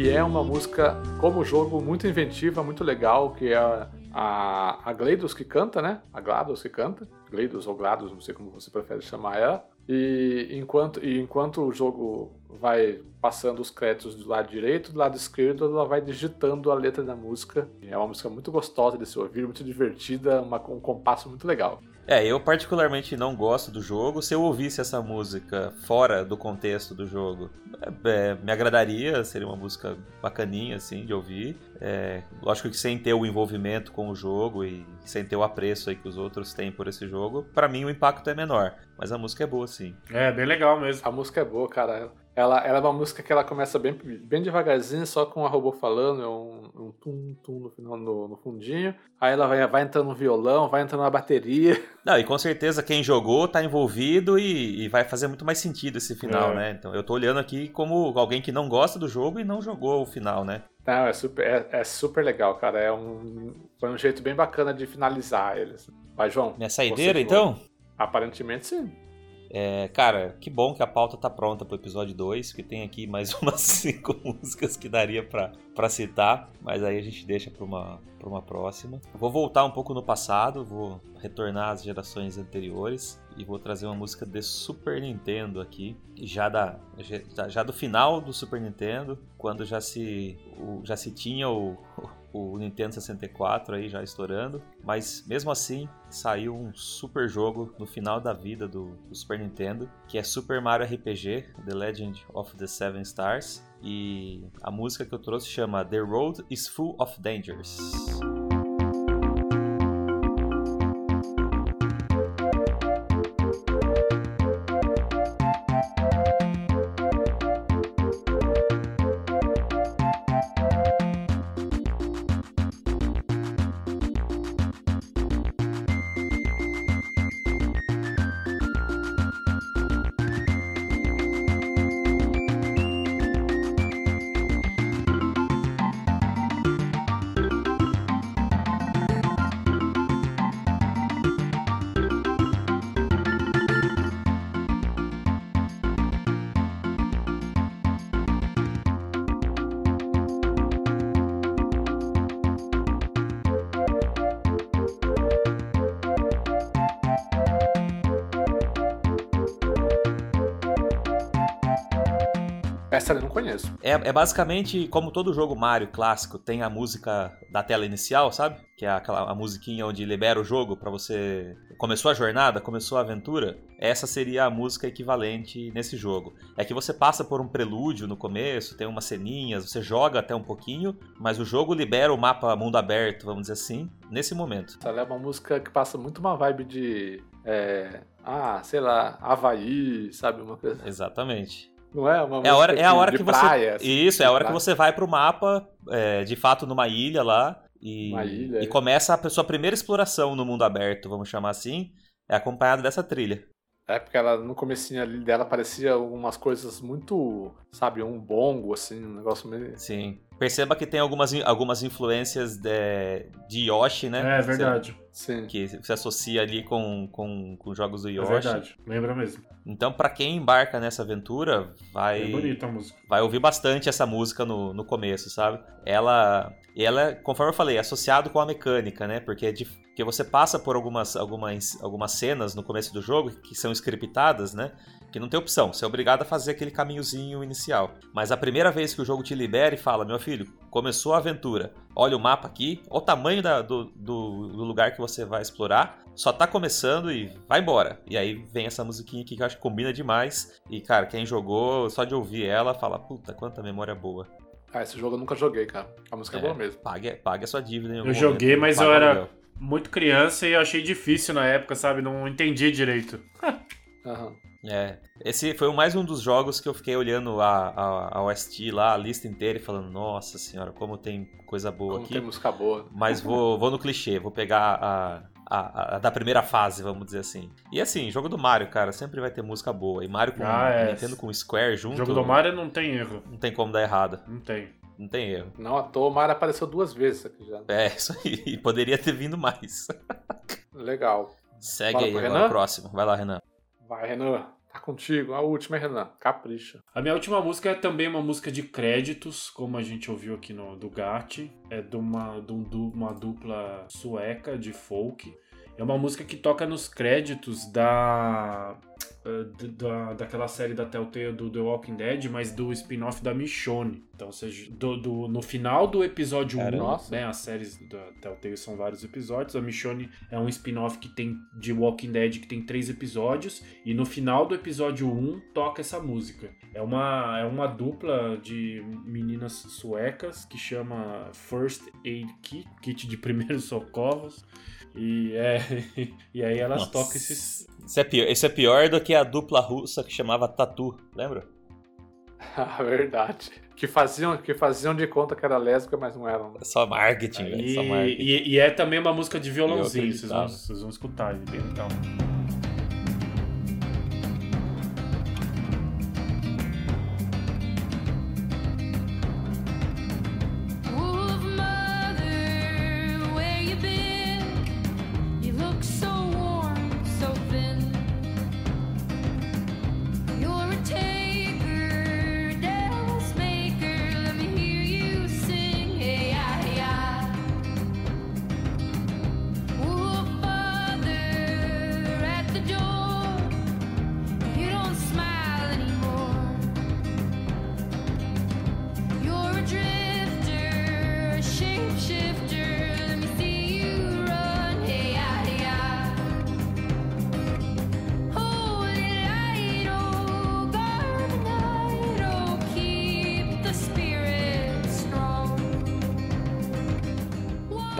Speaker 1: que é uma música, como jogo, muito inventiva, muito legal, que é a, a, Gleidos que canta, né? A GLaDOS que canta. Gleidos ou GLaDOS, não sei como você prefere chamar ela. E enquanto, e enquanto o jogo vai passando os créditos do lado direito, do lado esquerdo, ela vai digitando a letra da música. É uma música muito gostosa de se ouvir, muito divertida, uma, um compasso muito legal.
Speaker 2: É, eu particularmente não gosto do jogo. Se eu ouvisse essa música fora do contexto do jogo, é, é, me agradaria, seria uma música bacaninha, assim, de ouvir. É, lógico que sem ter o envolvimento com o jogo e sem ter o apreço aí que os outros têm por esse jogo, pra mim o impacto é menor. Mas a música é boa, sim.
Speaker 3: É, bem legal mesmo.
Speaker 1: A música é boa, cara. Ela, ela é uma música que ela começa bem, bem devagarzinho, só com a robô falando, é um, um tum-tum no final, no, no fundinho. Aí ela vai, vai entrando um violão, vai entrando uma bateria. *laughs*
Speaker 2: Não, e com certeza quem jogou tá envolvido e, e vai fazer muito mais sentido esse final,
Speaker 3: É.
Speaker 2: né? Então eu tô olhando aqui como alguém que não gosta do jogo e não jogou o final, né?
Speaker 1: Não, é super, é, é super legal, cara. É um, foi um jeito bem bacana de finalizar eles. Vai, João.
Speaker 2: Minha saideira, então?
Speaker 1: Aparentemente sim.
Speaker 2: É, cara, que bom que a pauta tá pronta pro episódio 2, que tem aqui mais *laughs* umas cinco músicas que daria pra citar, mas aí a gente deixa pra uma, uma próxima. Vou voltar um pouco no passado, vou retornar às gerações anteriores. e vou trazer uma música de Super Nintendo aqui, já da já, já do final do Super Nintendo, quando já se o- já se tinha o Nintendo 64 aí já estourando, mas mesmo assim saiu um super jogo no final da vida do, do Super Nintendo, que é Super Mario RPG The Legend of the Seven Stars, e a música que eu trouxe chama The Road is Full of Dangers.
Speaker 1: Essa conheço.
Speaker 2: É, é basicamente como todo jogo Mario clássico tem a música da tela inicial, sabe? Que é aquela a musiquinha onde libera o jogo pra você. Começou a jornada, começou a aventura. Essa seria a música equivalente nesse jogo. É que você passa por um prelúdio no começo, tem umas ceninhas, você joga até um pouquinho, mas o jogo libera o mapa mundo aberto, vamos dizer assim, nesse momento.
Speaker 1: Ela é uma música que passa muito uma vibe de. é, ah, sei lá, Havaí, sabe? Uma coisa.
Speaker 2: Exatamente.
Speaker 1: Não é? Uma
Speaker 2: É a hora, é a hora
Speaker 1: de
Speaker 2: que você.
Speaker 1: praia, assim,
Speaker 2: Isso, é a hora que
Speaker 1: praia.
Speaker 2: você vai pro mapa, é, de fato, numa ilha lá. E,
Speaker 1: Uma ilha,
Speaker 2: e
Speaker 1: é.
Speaker 2: começa a sua primeira exploração no mundo aberto, vamos chamar assim. É acompanhado dessa trilha.
Speaker 1: É porque ela no comecinho ali dela parecia algumas coisas muito, sabe, um bongo, assim, um negócio meio.
Speaker 2: Sim. Perceba que tem algumas, algumas influências de, de Yoshi, né?
Speaker 3: É verdade.
Speaker 1: Sim.
Speaker 2: Que se associa ali com, com, com jogos do
Speaker 3: É
Speaker 2: Yoshi.
Speaker 3: verdade. Lembra mesmo.
Speaker 2: Então, pra quem embarca nessa aventura, vai.
Speaker 3: É bonita a música.
Speaker 2: vai ouvir bastante essa música no, no começo, sabe? Ela, ela, conforme eu falei, é associado com a mecânica, né? Porque, é de, porque você passa por algumas, algumas, algumas cenas no começo do jogo que são scriptadas, né? Que não tem opção, você é obrigado a fazer aquele caminhozinho inicial. Mas a primeira vez que o jogo te libera e fala, meu filho, começou a aventura, olha o mapa aqui, olha o tamanho da- do, do, do lugar que você vai explorar, só tá começando e vai embora. E aí vem essa musiquinha aqui que eu acho que combina demais. E, cara, quem jogou, só de ouvir ela, fala, puta, quanta memória boa.
Speaker 1: Ah, esse jogo eu nunca joguei, cara. A música é,
Speaker 2: É.
Speaker 1: boa mesmo.
Speaker 2: Pague, pague a sua dívida
Speaker 3: Eu joguei,
Speaker 2: momento,
Speaker 3: mas eu era muito criança e eu achei difícil na época, sabe? Não entendi direito.
Speaker 1: Aham.
Speaker 2: É, esse foi mais um dos jogos que eu fiquei olhando a, a, a OST lá, a lista inteira, e falando, nossa senhora, como tem coisa boa
Speaker 1: Como
Speaker 2: aqui.
Speaker 1: tem música boa.
Speaker 2: Mas vou, vou no clichê, vou pegar a, a, a da primeira fase, vamos dizer assim. E assim, jogo do Mario, cara, sempre vai ter música boa. E Mario com
Speaker 3: Ah, é.
Speaker 2: Nintendo com Square junto,
Speaker 3: jogo do Mario não tem erro.
Speaker 2: não tem como dar errado.
Speaker 3: Não tem.
Speaker 2: Não tem erro.
Speaker 1: Não à toa, o Mario apareceu duas vezes aqui já.
Speaker 2: É, isso aí. E *laughs* poderia ter vindo mais. *laughs*
Speaker 1: Legal.
Speaker 2: Segue
Speaker 1: Bora
Speaker 2: aí agora
Speaker 1: Renan?
Speaker 2: o próximo. Vai lá, Renan.
Speaker 1: Vai, Renan. Tá contigo. A última é Renan. Capricha.
Speaker 3: A minha última música é também uma música de créditos, como a gente ouviu aqui no do Gatti. É de uma, de um uma dupla sueca de folk. É uma música que toca nos créditos da, da daquela série da Telltale do The Walking Dead, mas do spin-off da Michonne. Então, ou seja, do, do- no final do episódio 1,
Speaker 2: Caramba.
Speaker 1: Nossa.
Speaker 3: né, as séries da Telltale são vários episódios, a Michonne é um spin-off que tem de Walking Dead que tem três episódios, e no final do episódio 1 toca essa música. É uma, é uma dupla de meninas suecas que chama First Aid Kit, kit de primeiros *laughs* socorros. E, é, *laughs* e aí elas
Speaker 2: Nossa.
Speaker 3: tocam esses.
Speaker 2: Isso é, pior, isso é pior do que a dupla russa que chamava Tatu, lembra? *laughs*
Speaker 1: Ah, verdade. Que faziam, que faziam de conta que era lésbica, mas não eram.
Speaker 2: É só marketing, velho.
Speaker 3: E,
Speaker 2: Só marketing.
Speaker 3: e, e é também uma música de violãozinho, vocês vão, vocês vão escutar, é bem legal.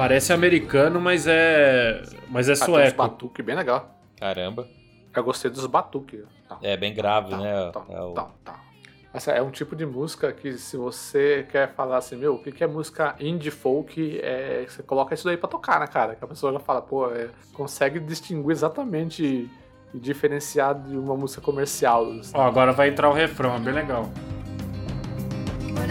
Speaker 3: Parece americano, mas é. Mas é
Speaker 1: Ah, tem uns
Speaker 3: sueco.
Speaker 1: batuque bem legal.
Speaker 2: Caramba.
Speaker 1: Eu gostei dos batuques. Tá,
Speaker 2: É bem grave,
Speaker 1: tá,
Speaker 2: né?
Speaker 1: tá,
Speaker 2: É o-
Speaker 1: tá, tá. Essa é um tipo de música que se você quer falar assim, meu, o que é música indie folk, é, você coloca isso daí pra tocar, né, cara? Que a pessoa já fala, pô, é, consegue distinguir exatamente e diferenciar de uma música comercial.
Speaker 3: Ó, agora vai entrar o refrão, é bem legal.
Speaker 8: When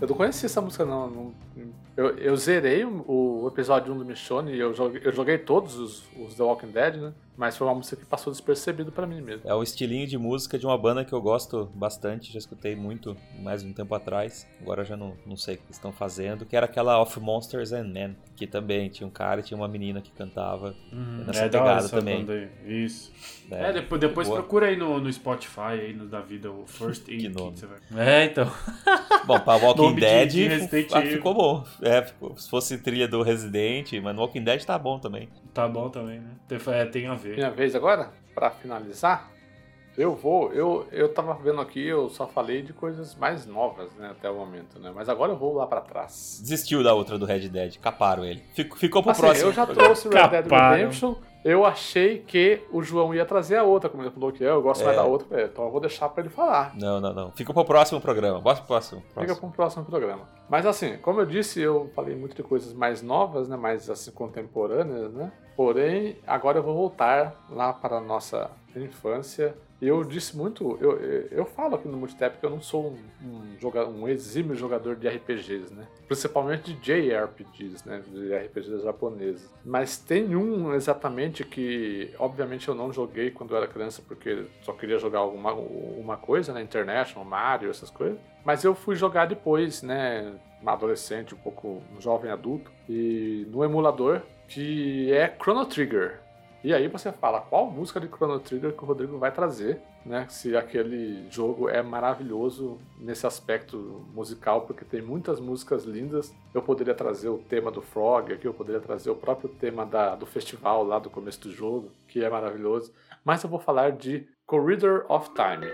Speaker 1: Eu não conhecia essa música, não. não- eu, eu zerei o, o episódio 1 do Michonne e eu joguei, eu joguei todos os, os The Walking Dead, né? Mas foi uma música que passou despercebido pra mim mesmo.
Speaker 2: É o estilinho de música de uma banda que eu gosto bastante, já escutei muito mais de um tempo atrás, agora já não, não sei o que estão fazendo, que era aquela Of Monsters and Men, que também tinha um cara e tinha uma menina que cantava nessa
Speaker 3: é
Speaker 2: pegada
Speaker 3: essa
Speaker 2: também.
Speaker 3: banda aí. Isso.
Speaker 2: É,
Speaker 3: É, depois, depois procura aí no, no Spotify aí no da vida o First *laughs* Aid Kit,
Speaker 2: nome.
Speaker 3: você vai- É, então. *laughs*
Speaker 2: Bom, pra Walking
Speaker 3: Nome de-
Speaker 2: Dead
Speaker 3: de Resident
Speaker 2: ah, ficou bom. É, ficou- se fosse trilha do Resident, mas no Walking Dead tá bom também.
Speaker 3: Tá bom também, né? Tem, é, tem a ver.
Speaker 1: Minha vez agora, pra finalizar, eu vou. Eu, eu tava vendo aqui, eu só falei de coisas mais novas, né, até o momento, né? Mas agora eu vou lá pra trás.
Speaker 2: Desistiu da outra do Red Dead, caparam ele. Ficou, ficou pro
Speaker 1: Assim,
Speaker 2: próximo.
Speaker 1: eu já trouxe Red Dead. Redemption. Eu achei que o João ia trazer a outra, como ele falou que eu, eu gosto
Speaker 2: É.
Speaker 1: mais da outra, então eu vou deixar pra ele falar.
Speaker 2: Não, não, não. Fica pro próximo programa. Bora pro próximo.
Speaker 1: Fica
Speaker 2: próximo.
Speaker 1: para um próximo programa. Mas assim, como eu disse, eu falei muito de coisas mais novas, né, mais assim contemporâneas, né? Porém, agora eu vou voltar lá para a nossa infância. Eu disse muito, eu, eu, falo aqui no Multitap que eu não sou um, um, joga, um exímio jogador de RPGs, né? Principalmente de JRPGs, né? De RPGs japoneses. Mas tem um exatamente que, obviamente, eu não joguei quando eu era criança porque só queria jogar alguma uma coisa, né? International, Mario, essas coisas. Mas eu fui jogar depois, né? Adolescente, um pouco um jovem adulto, e no emulador, que é Chrono Trigger. E aí você fala qual música de Chrono Trigger que o Rodrigo vai trazer, né? Se aquele jogo é maravilhoso nesse aspecto musical, porque tem muitas músicas lindas. Eu poderia trazer o tema do Frog aqui, eu poderia trazer o próprio tema da, do festival lá do começo do jogo, que é maravilhoso. Mas eu vou falar de Corridor of Time.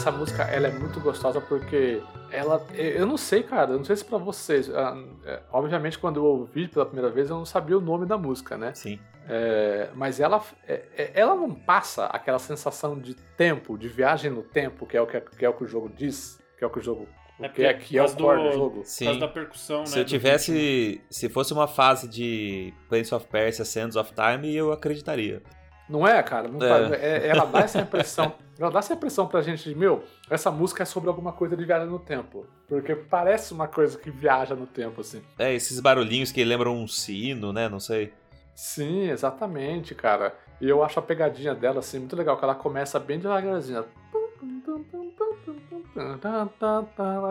Speaker 1: Essa música ela é muito gostosa porque ela. Eu não sei, cara, eu não sei se pra vocês. ah, é, Obviamente, quando eu ouvi pela primeira vez, eu não sabia o nome da música, né?
Speaker 2: Sim.
Speaker 1: É, mas ela, é, é, ela não passa aquela sensação de tempo, de viagem no tempo, que é o que, que é o que o jogo diz, que é o que o jogo. é, que é o core do jogo.
Speaker 3: Por
Speaker 2: Sim.
Speaker 3: causa da percussão,
Speaker 2: Se
Speaker 3: né?
Speaker 2: eu
Speaker 3: do
Speaker 2: tivesse. Se fosse uma fase de Prince of Persia Sands of Time, eu acreditaria.
Speaker 1: Não é, cara? Não
Speaker 2: É.
Speaker 1: faz- é- ela dá essa impressão. Ela dá essa impressão pra gente de, meu, essa música é sobre alguma coisa de viagem no tempo. Porque parece uma coisa que viaja no tempo, assim.
Speaker 2: É, esses barulhinhos que lembram um sino, né? Não sei.
Speaker 1: Sim, exatamente, cara. E eu acho a pegadinha dela, assim, muito legal, que ela começa bem devagarzinho.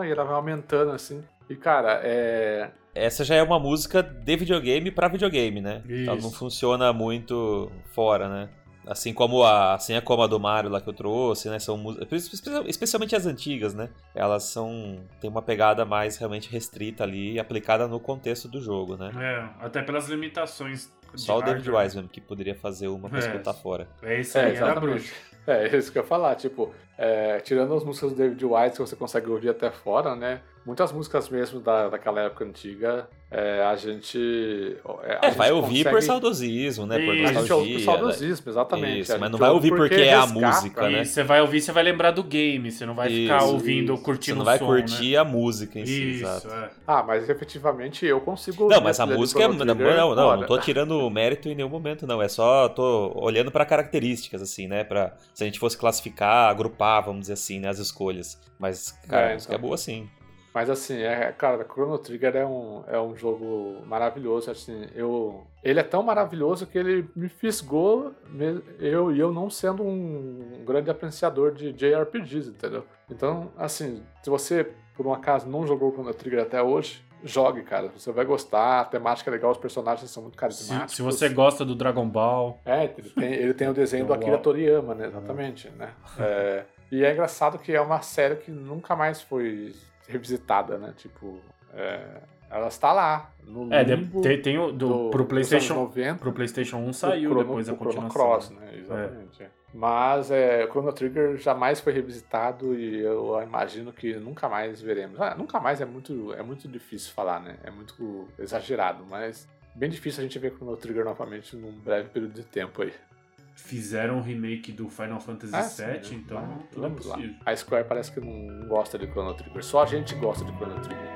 Speaker 1: E ela vai aumentando, assim. E, cara, é.
Speaker 2: Essa já é uma música de videogame pra videogame, né?
Speaker 3: Isso.
Speaker 2: Ela não funciona muito fora, né? Assim como a, assim é como a do Mario lá que eu trouxe, né? São músicas, especialmente as antigas, né? Elas são tem uma pegada mais realmente restrita ali, aplicada no contexto do jogo, né?
Speaker 3: É, até pelas limitações.
Speaker 2: Só o David
Speaker 3: hardware.
Speaker 2: Wise mesmo que poderia fazer uma pra
Speaker 3: É.
Speaker 2: escutar fora.
Speaker 3: É isso
Speaker 1: É,
Speaker 3: aí, era
Speaker 1: exatamente.
Speaker 3: bruxo.
Speaker 1: É, isso que eu ia falar, tipo, é, tirando as músicas do David White que você consegue ouvir até fora, né? Muitas músicas mesmo da, daquela época antiga, é, a gente. É, a
Speaker 2: É,
Speaker 1: gente
Speaker 2: vai ouvir por
Speaker 1: consegue-
Speaker 2: saudosismo, né? Por.
Speaker 1: A gente ouve por
Speaker 2: nostalgia.
Speaker 1: saudosismo, exatamente.
Speaker 2: Isso, mas não vai ouvir porque é a música, né?
Speaker 3: Você vai ouvir, você vai lembrar do game, você não vai ficar
Speaker 2: Isso,
Speaker 3: ouvindo,
Speaker 1: isso.
Speaker 3: curtindo
Speaker 2: Você não vai
Speaker 3: som,
Speaker 2: curtir a música em
Speaker 3: né?
Speaker 2: si,
Speaker 3: Isso,
Speaker 2: exato.
Speaker 3: é.
Speaker 1: Ah, mas efetivamente eu consigo ouvir.
Speaker 2: Não, mas a música é. Não, não, não, não tô tirando mérito em nenhum momento, não. É só tô olhando pra características, assim, né? Pra, se a gente fosse classificar, agrupar, vamos dizer assim, né, as escolhas. Mas, cara,
Speaker 1: É,
Speaker 2: a música
Speaker 1: então.
Speaker 2: é boa sim.
Speaker 1: Mas assim, é, cara, Chrono Trigger é um, é um jogo maravilhoso, assim, eu... Ele é tão maravilhoso que ele me fisgou, me- eu e eu não sendo um grande apreciador de JRPGs, entendeu? Então, assim, se você, por um acaso, não jogou Chrono Trigger até hoje, jogue, cara, você vai gostar, a temática é legal, os personagens são muito
Speaker 3: Se,
Speaker 1: carismáticos.
Speaker 3: se você gosta do Dragon Ball,
Speaker 1: É, ele tem, ele tem o desenho do Akira. Toriyama, né? Exatamente, né? *laughs* É, e é engraçado que é uma série que nunca mais foi revisitada, né? Tipo, é, ela está lá, no
Speaker 3: é, tem, tem o do,
Speaker 1: do-
Speaker 3: pro PlayStation,
Speaker 1: 90,
Speaker 3: pro PlayStation 1
Speaker 1: o
Speaker 3: saiu
Speaker 1: Chrono-
Speaker 3: depois a
Speaker 1: o Chrono
Speaker 3: continuação.
Speaker 1: Cross, né? Exatamente. é. Mas é, o Chrono Trigger jamais foi revisitado e eu imagino que nunca mais veremos. Ah, nunca mais é muito, é muito difícil falar, né? É muito exagerado, mas bem difícil a gente ver Chrono Trigger novamente num breve período de tempo aí.
Speaker 3: Fizeram um remake do Final Fantasy
Speaker 1: Ah,
Speaker 3: VII,
Speaker 1: sim, né?
Speaker 3: então
Speaker 1: Vamos-
Speaker 3: tudo é
Speaker 1: vamos lá.
Speaker 3: possível.
Speaker 1: A Square parece que não gosta de Chrono Trigger. Só a gente gosta de Chrono Trigger.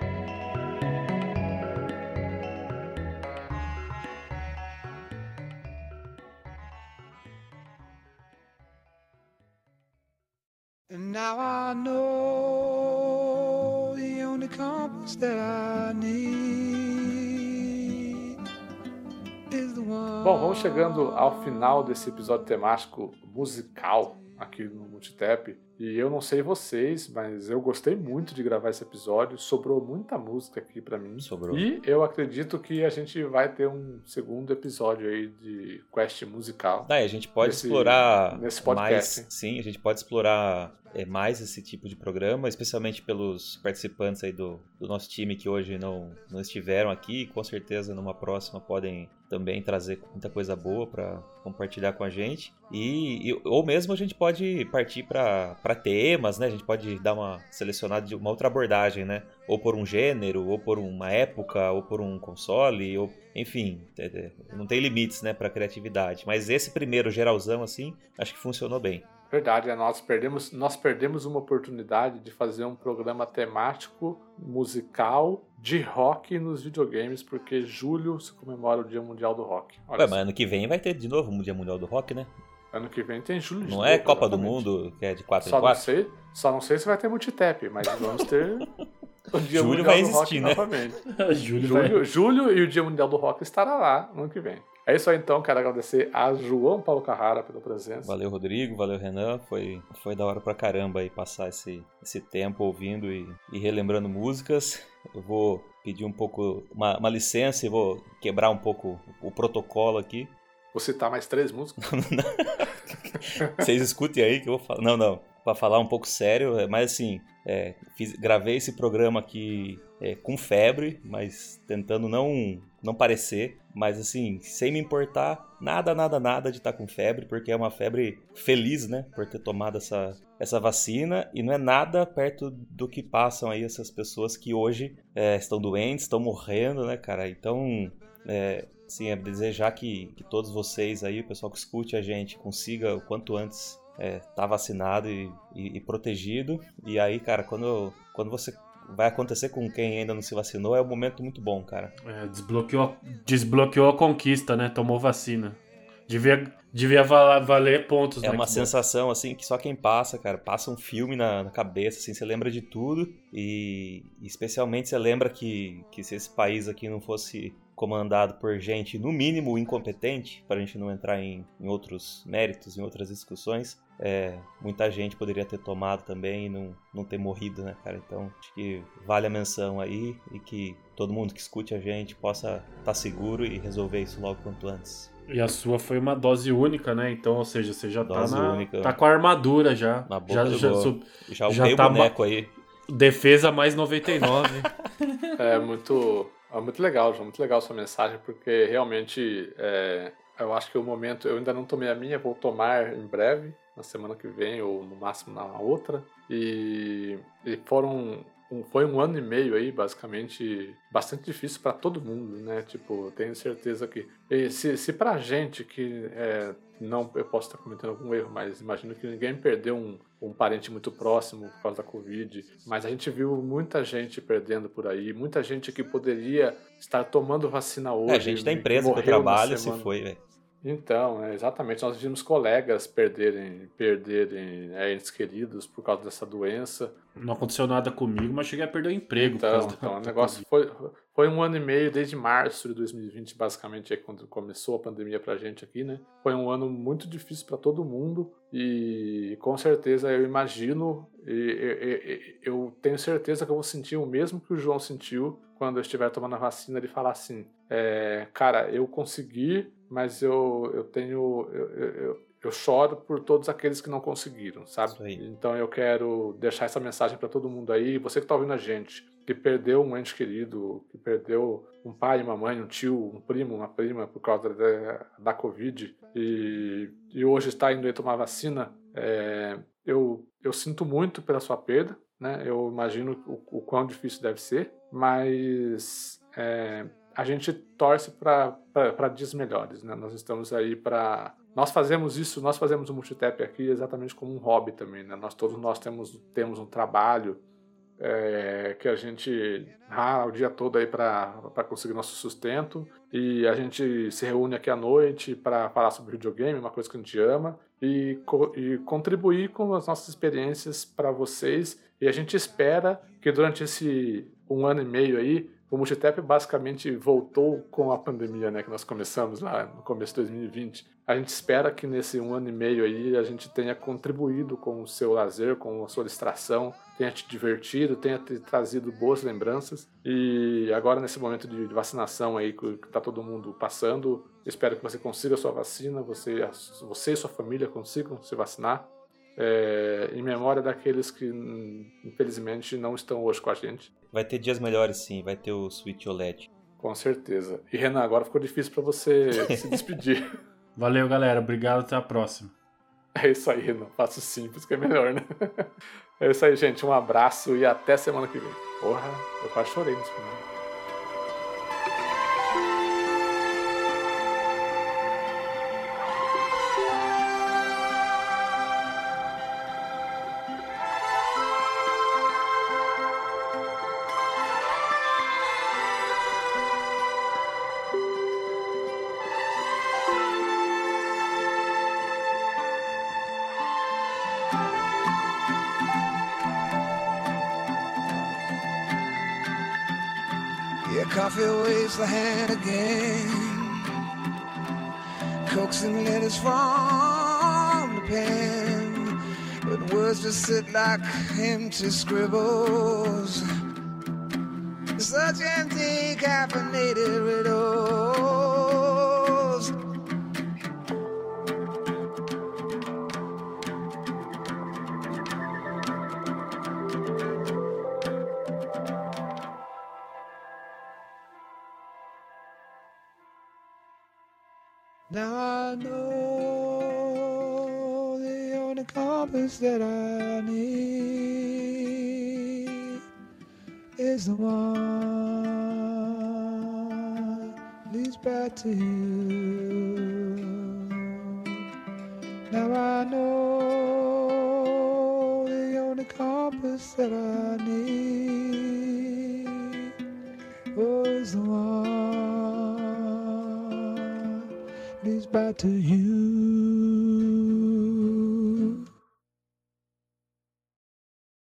Speaker 9: Now I know the only compass that I need
Speaker 1: Bom, vamos chegando ao final desse episódio temático musical aqui no Multitap. E eu não sei vocês, mas eu gostei muito de gravar esse episódio. Sobrou muita música aqui pra mim.
Speaker 2: Sobrou.
Speaker 1: E eu acredito que a gente vai ter um segundo episódio aí de quest musical.
Speaker 2: Daí a gente pode
Speaker 1: Nesse-
Speaker 2: explorar
Speaker 1: nesse podcast,
Speaker 2: mais, sim, a gente pode explorar é, mais esse tipo de programa, especialmente pelos participantes aí do, do nosso time que hoje não, não estiveram aqui, com certeza numa próxima podem também trazer muita coisa boa para compartilhar com a gente. E, e- ou mesmo a gente pode partir para temas, né? A gente pode dar uma selecionada de uma outra abordagem, né? Ou por um gênero, ou por uma época, ou por um console, ou enfim, é- é, não tem limites, né, para criatividade. Mas esse primeiro geralzão assim, acho que funcionou bem.
Speaker 1: Verdade, é, nós perdemos, nós perdemos uma oportunidade de fazer um programa temático musical de rock nos videogames, porque julho se comemora o Dia Mundial do Rock. Olha
Speaker 2: Ué, mas ano que vem vai ter de novo o Dia Mundial do Rock, né?
Speaker 1: Ano que vem tem julho de
Speaker 2: Não
Speaker 1: novo,
Speaker 2: é Copa do
Speaker 1: exatamente.
Speaker 2: Mundo, que é de 4
Speaker 1: Só
Speaker 2: em
Speaker 1: não,
Speaker 2: 4?
Speaker 1: sei, só não sei se vai ter multitap, mas vamos ter o Dia
Speaker 2: Julho
Speaker 1: Mundial
Speaker 2: vai
Speaker 1: do
Speaker 2: existir,
Speaker 1: Rock
Speaker 2: né?
Speaker 1: novamente. *laughs*
Speaker 3: Vai-
Speaker 1: Julho, julho e o Dia Mundial do Rock estará lá no ano que vem. É isso aí então, quero agradecer a João Paulo Carrara pela presença.
Speaker 2: Valeu, Rodrigo, valeu, Renan. Foi, foi da hora pra caramba aí passar esse, esse tempo ouvindo e, e relembrando músicas. Eu vou pedir um pouco, uma, uma licença e vou quebrar um pouco o protocolo aqui.
Speaker 1: Vou citar mais três músicas. *laughs*
Speaker 2: Vocês escutem aí que eu vou falar. Não, não. Pra falar um pouco sério, é, mas assim, é, fiz- gravei esse programa aqui é, com febre, mas tentando não, não parecer, mas assim, sem me importar nada, nada, nada de estar com febre, porque é uma febre feliz, né, por ter tomado essa, essa vacina, e não é nada perto do que passam aí essas pessoas que hoje é, estão doentes, estão morrendo, né, cara? Então, é, Sim, é desejar que, que todos vocês aí, o pessoal que escute a gente, consiga o quanto antes estar vacinado e, e- e protegido. E aí, cara, quando, quando você vai acontecer com quem ainda não se vacinou, é um momento muito bom, cara.
Speaker 3: É, desbloqueou, desbloqueou a conquista, né? Tomou vacina. Devia, devia valer pontos,
Speaker 2: É
Speaker 3: né?
Speaker 2: uma sensação, assim, que só quem passa, cara, passa um filme na, na cabeça, assim, você lembra de tudo e especialmente você lembra que, que se esse país aqui não fosse
Speaker 10: comandado por gente, no mínimo, incompetente, para a gente não entrar em, em outros méritos, em outras discussões, é, muita gente poderia ter tomado também e não, não ter morrido, né, cara? Então, acho que vale a menção aí e que todo mundo que escute a gente possa estar seguro e resolver isso logo quanto antes.
Speaker 3: E a sua foi uma dose única, né? Então, ou seja, você já
Speaker 10: Dose
Speaker 3: tá, na,
Speaker 10: única.
Speaker 3: tá com a armadura já.
Speaker 10: Na boca
Speaker 3: já,
Speaker 10: do
Speaker 3: já,
Speaker 10: gol. Já,
Speaker 3: já
Speaker 10: o
Speaker 3: tá
Speaker 10: boneco aí.
Speaker 3: Defesa mais 99. *laughs*
Speaker 1: É muito, é muito legal, João, muito legal sua mensagem, porque realmente é, eu acho que o momento, eu ainda não tomei a minha, vou tomar em breve, na semana que vem ou no máximo na outra. E, e foram foi um ano e meio aí, basicamente, bastante difícil para todo mundo, né? Tipo, tenho certeza que se, se pra gente que é, não, eu posso estar cometendo algum erro, mas imagino que ninguém perdeu um, um parente muito próximo por causa da Covid, mas a gente viu muita gente perdendo por aí, muita gente que poderia estar tomando vacina hoje.
Speaker 10: É, a gente da empresa que eu trabalho se foi, velho.
Speaker 1: Então, é, exatamente. Nós vimos colegas perderem, perderem é, entes queridos por causa dessa doença.
Speaker 3: Não aconteceu nada comigo, mas cheguei a perder o emprego.
Speaker 1: Então, então o *laughs* negócio foi, foi um ano e meio, desde março de 2020, basicamente, é quando começou a pandemia pra gente aqui, né? Foi um ano muito difícil para todo mundo e com certeza eu imagino, e, e- e- eu tenho certeza que eu vou sentir o mesmo que o João sentiu quando eu estiver tomando a vacina, ele falar assim, é, cara, eu consegui, mas eu, eu tenho... eu- eu- eu- choro por todos aqueles que não conseguiram, sabe? Então eu quero deixar essa mensagem para todo mundo aí, você que tá ouvindo a gente, que perdeu um ente querido, que perdeu um pai, uma mãe, um tio, um primo, uma prima por causa da, da Covid e, e hoje está indo aí tomar vacina, é, eu, eu sinto muito pela sua perda, né? Eu imagino o, o quão difícil deve ser, mas é, a gente torce para dias melhores, né? Nós estamos aí para nós fazemos isso, nós fazemos o multitap aqui exatamente como um hobby também, né? Nós todos nós temos temos um trabalho é, que a gente rala o dia todo aí para conseguir nosso sustento e a gente se reúne aqui à noite para falar sobre videogame, uma coisa que a gente ama e, co e contribuir com as nossas experiências para vocês e a gente espera que durante esse um ano e meio aí o Multitap basicamente voltou com a pandemia, né, que nós começamos lá no começo de 2020. A gente espera que nesse um ano e meio aí a gente tenha contribuído com o seu lazer, com a sua distração, tenha te divertido, tenha te trazido boas lembranças. E agora nesse momento de vacinação aí que está todo mundo passando, espero que você consiga a sua vacina, você, você e sua família consigam se vacinar. É, em memória daqueles que hum, infelizmente não estão hoje com a gente.
Speaker 10: Vai ter dias melhores sim, vai ter o Switch OLED.
Speaker 1: Com certeza. E Renan, agora ficou difícil para você *laughs* se despedir.
Speaker 3: Valeu, galera. Obrigado. Até a próxima.
Speaker 1: É isso aí, Renan. Faço simples que é melhor, né? *laughs* É isso aí, gente. Um abraço e até semana que vem. Porra, eu quase chorei nesse final.
Speaker 9: Like empty scribbles. Such empty caffeinated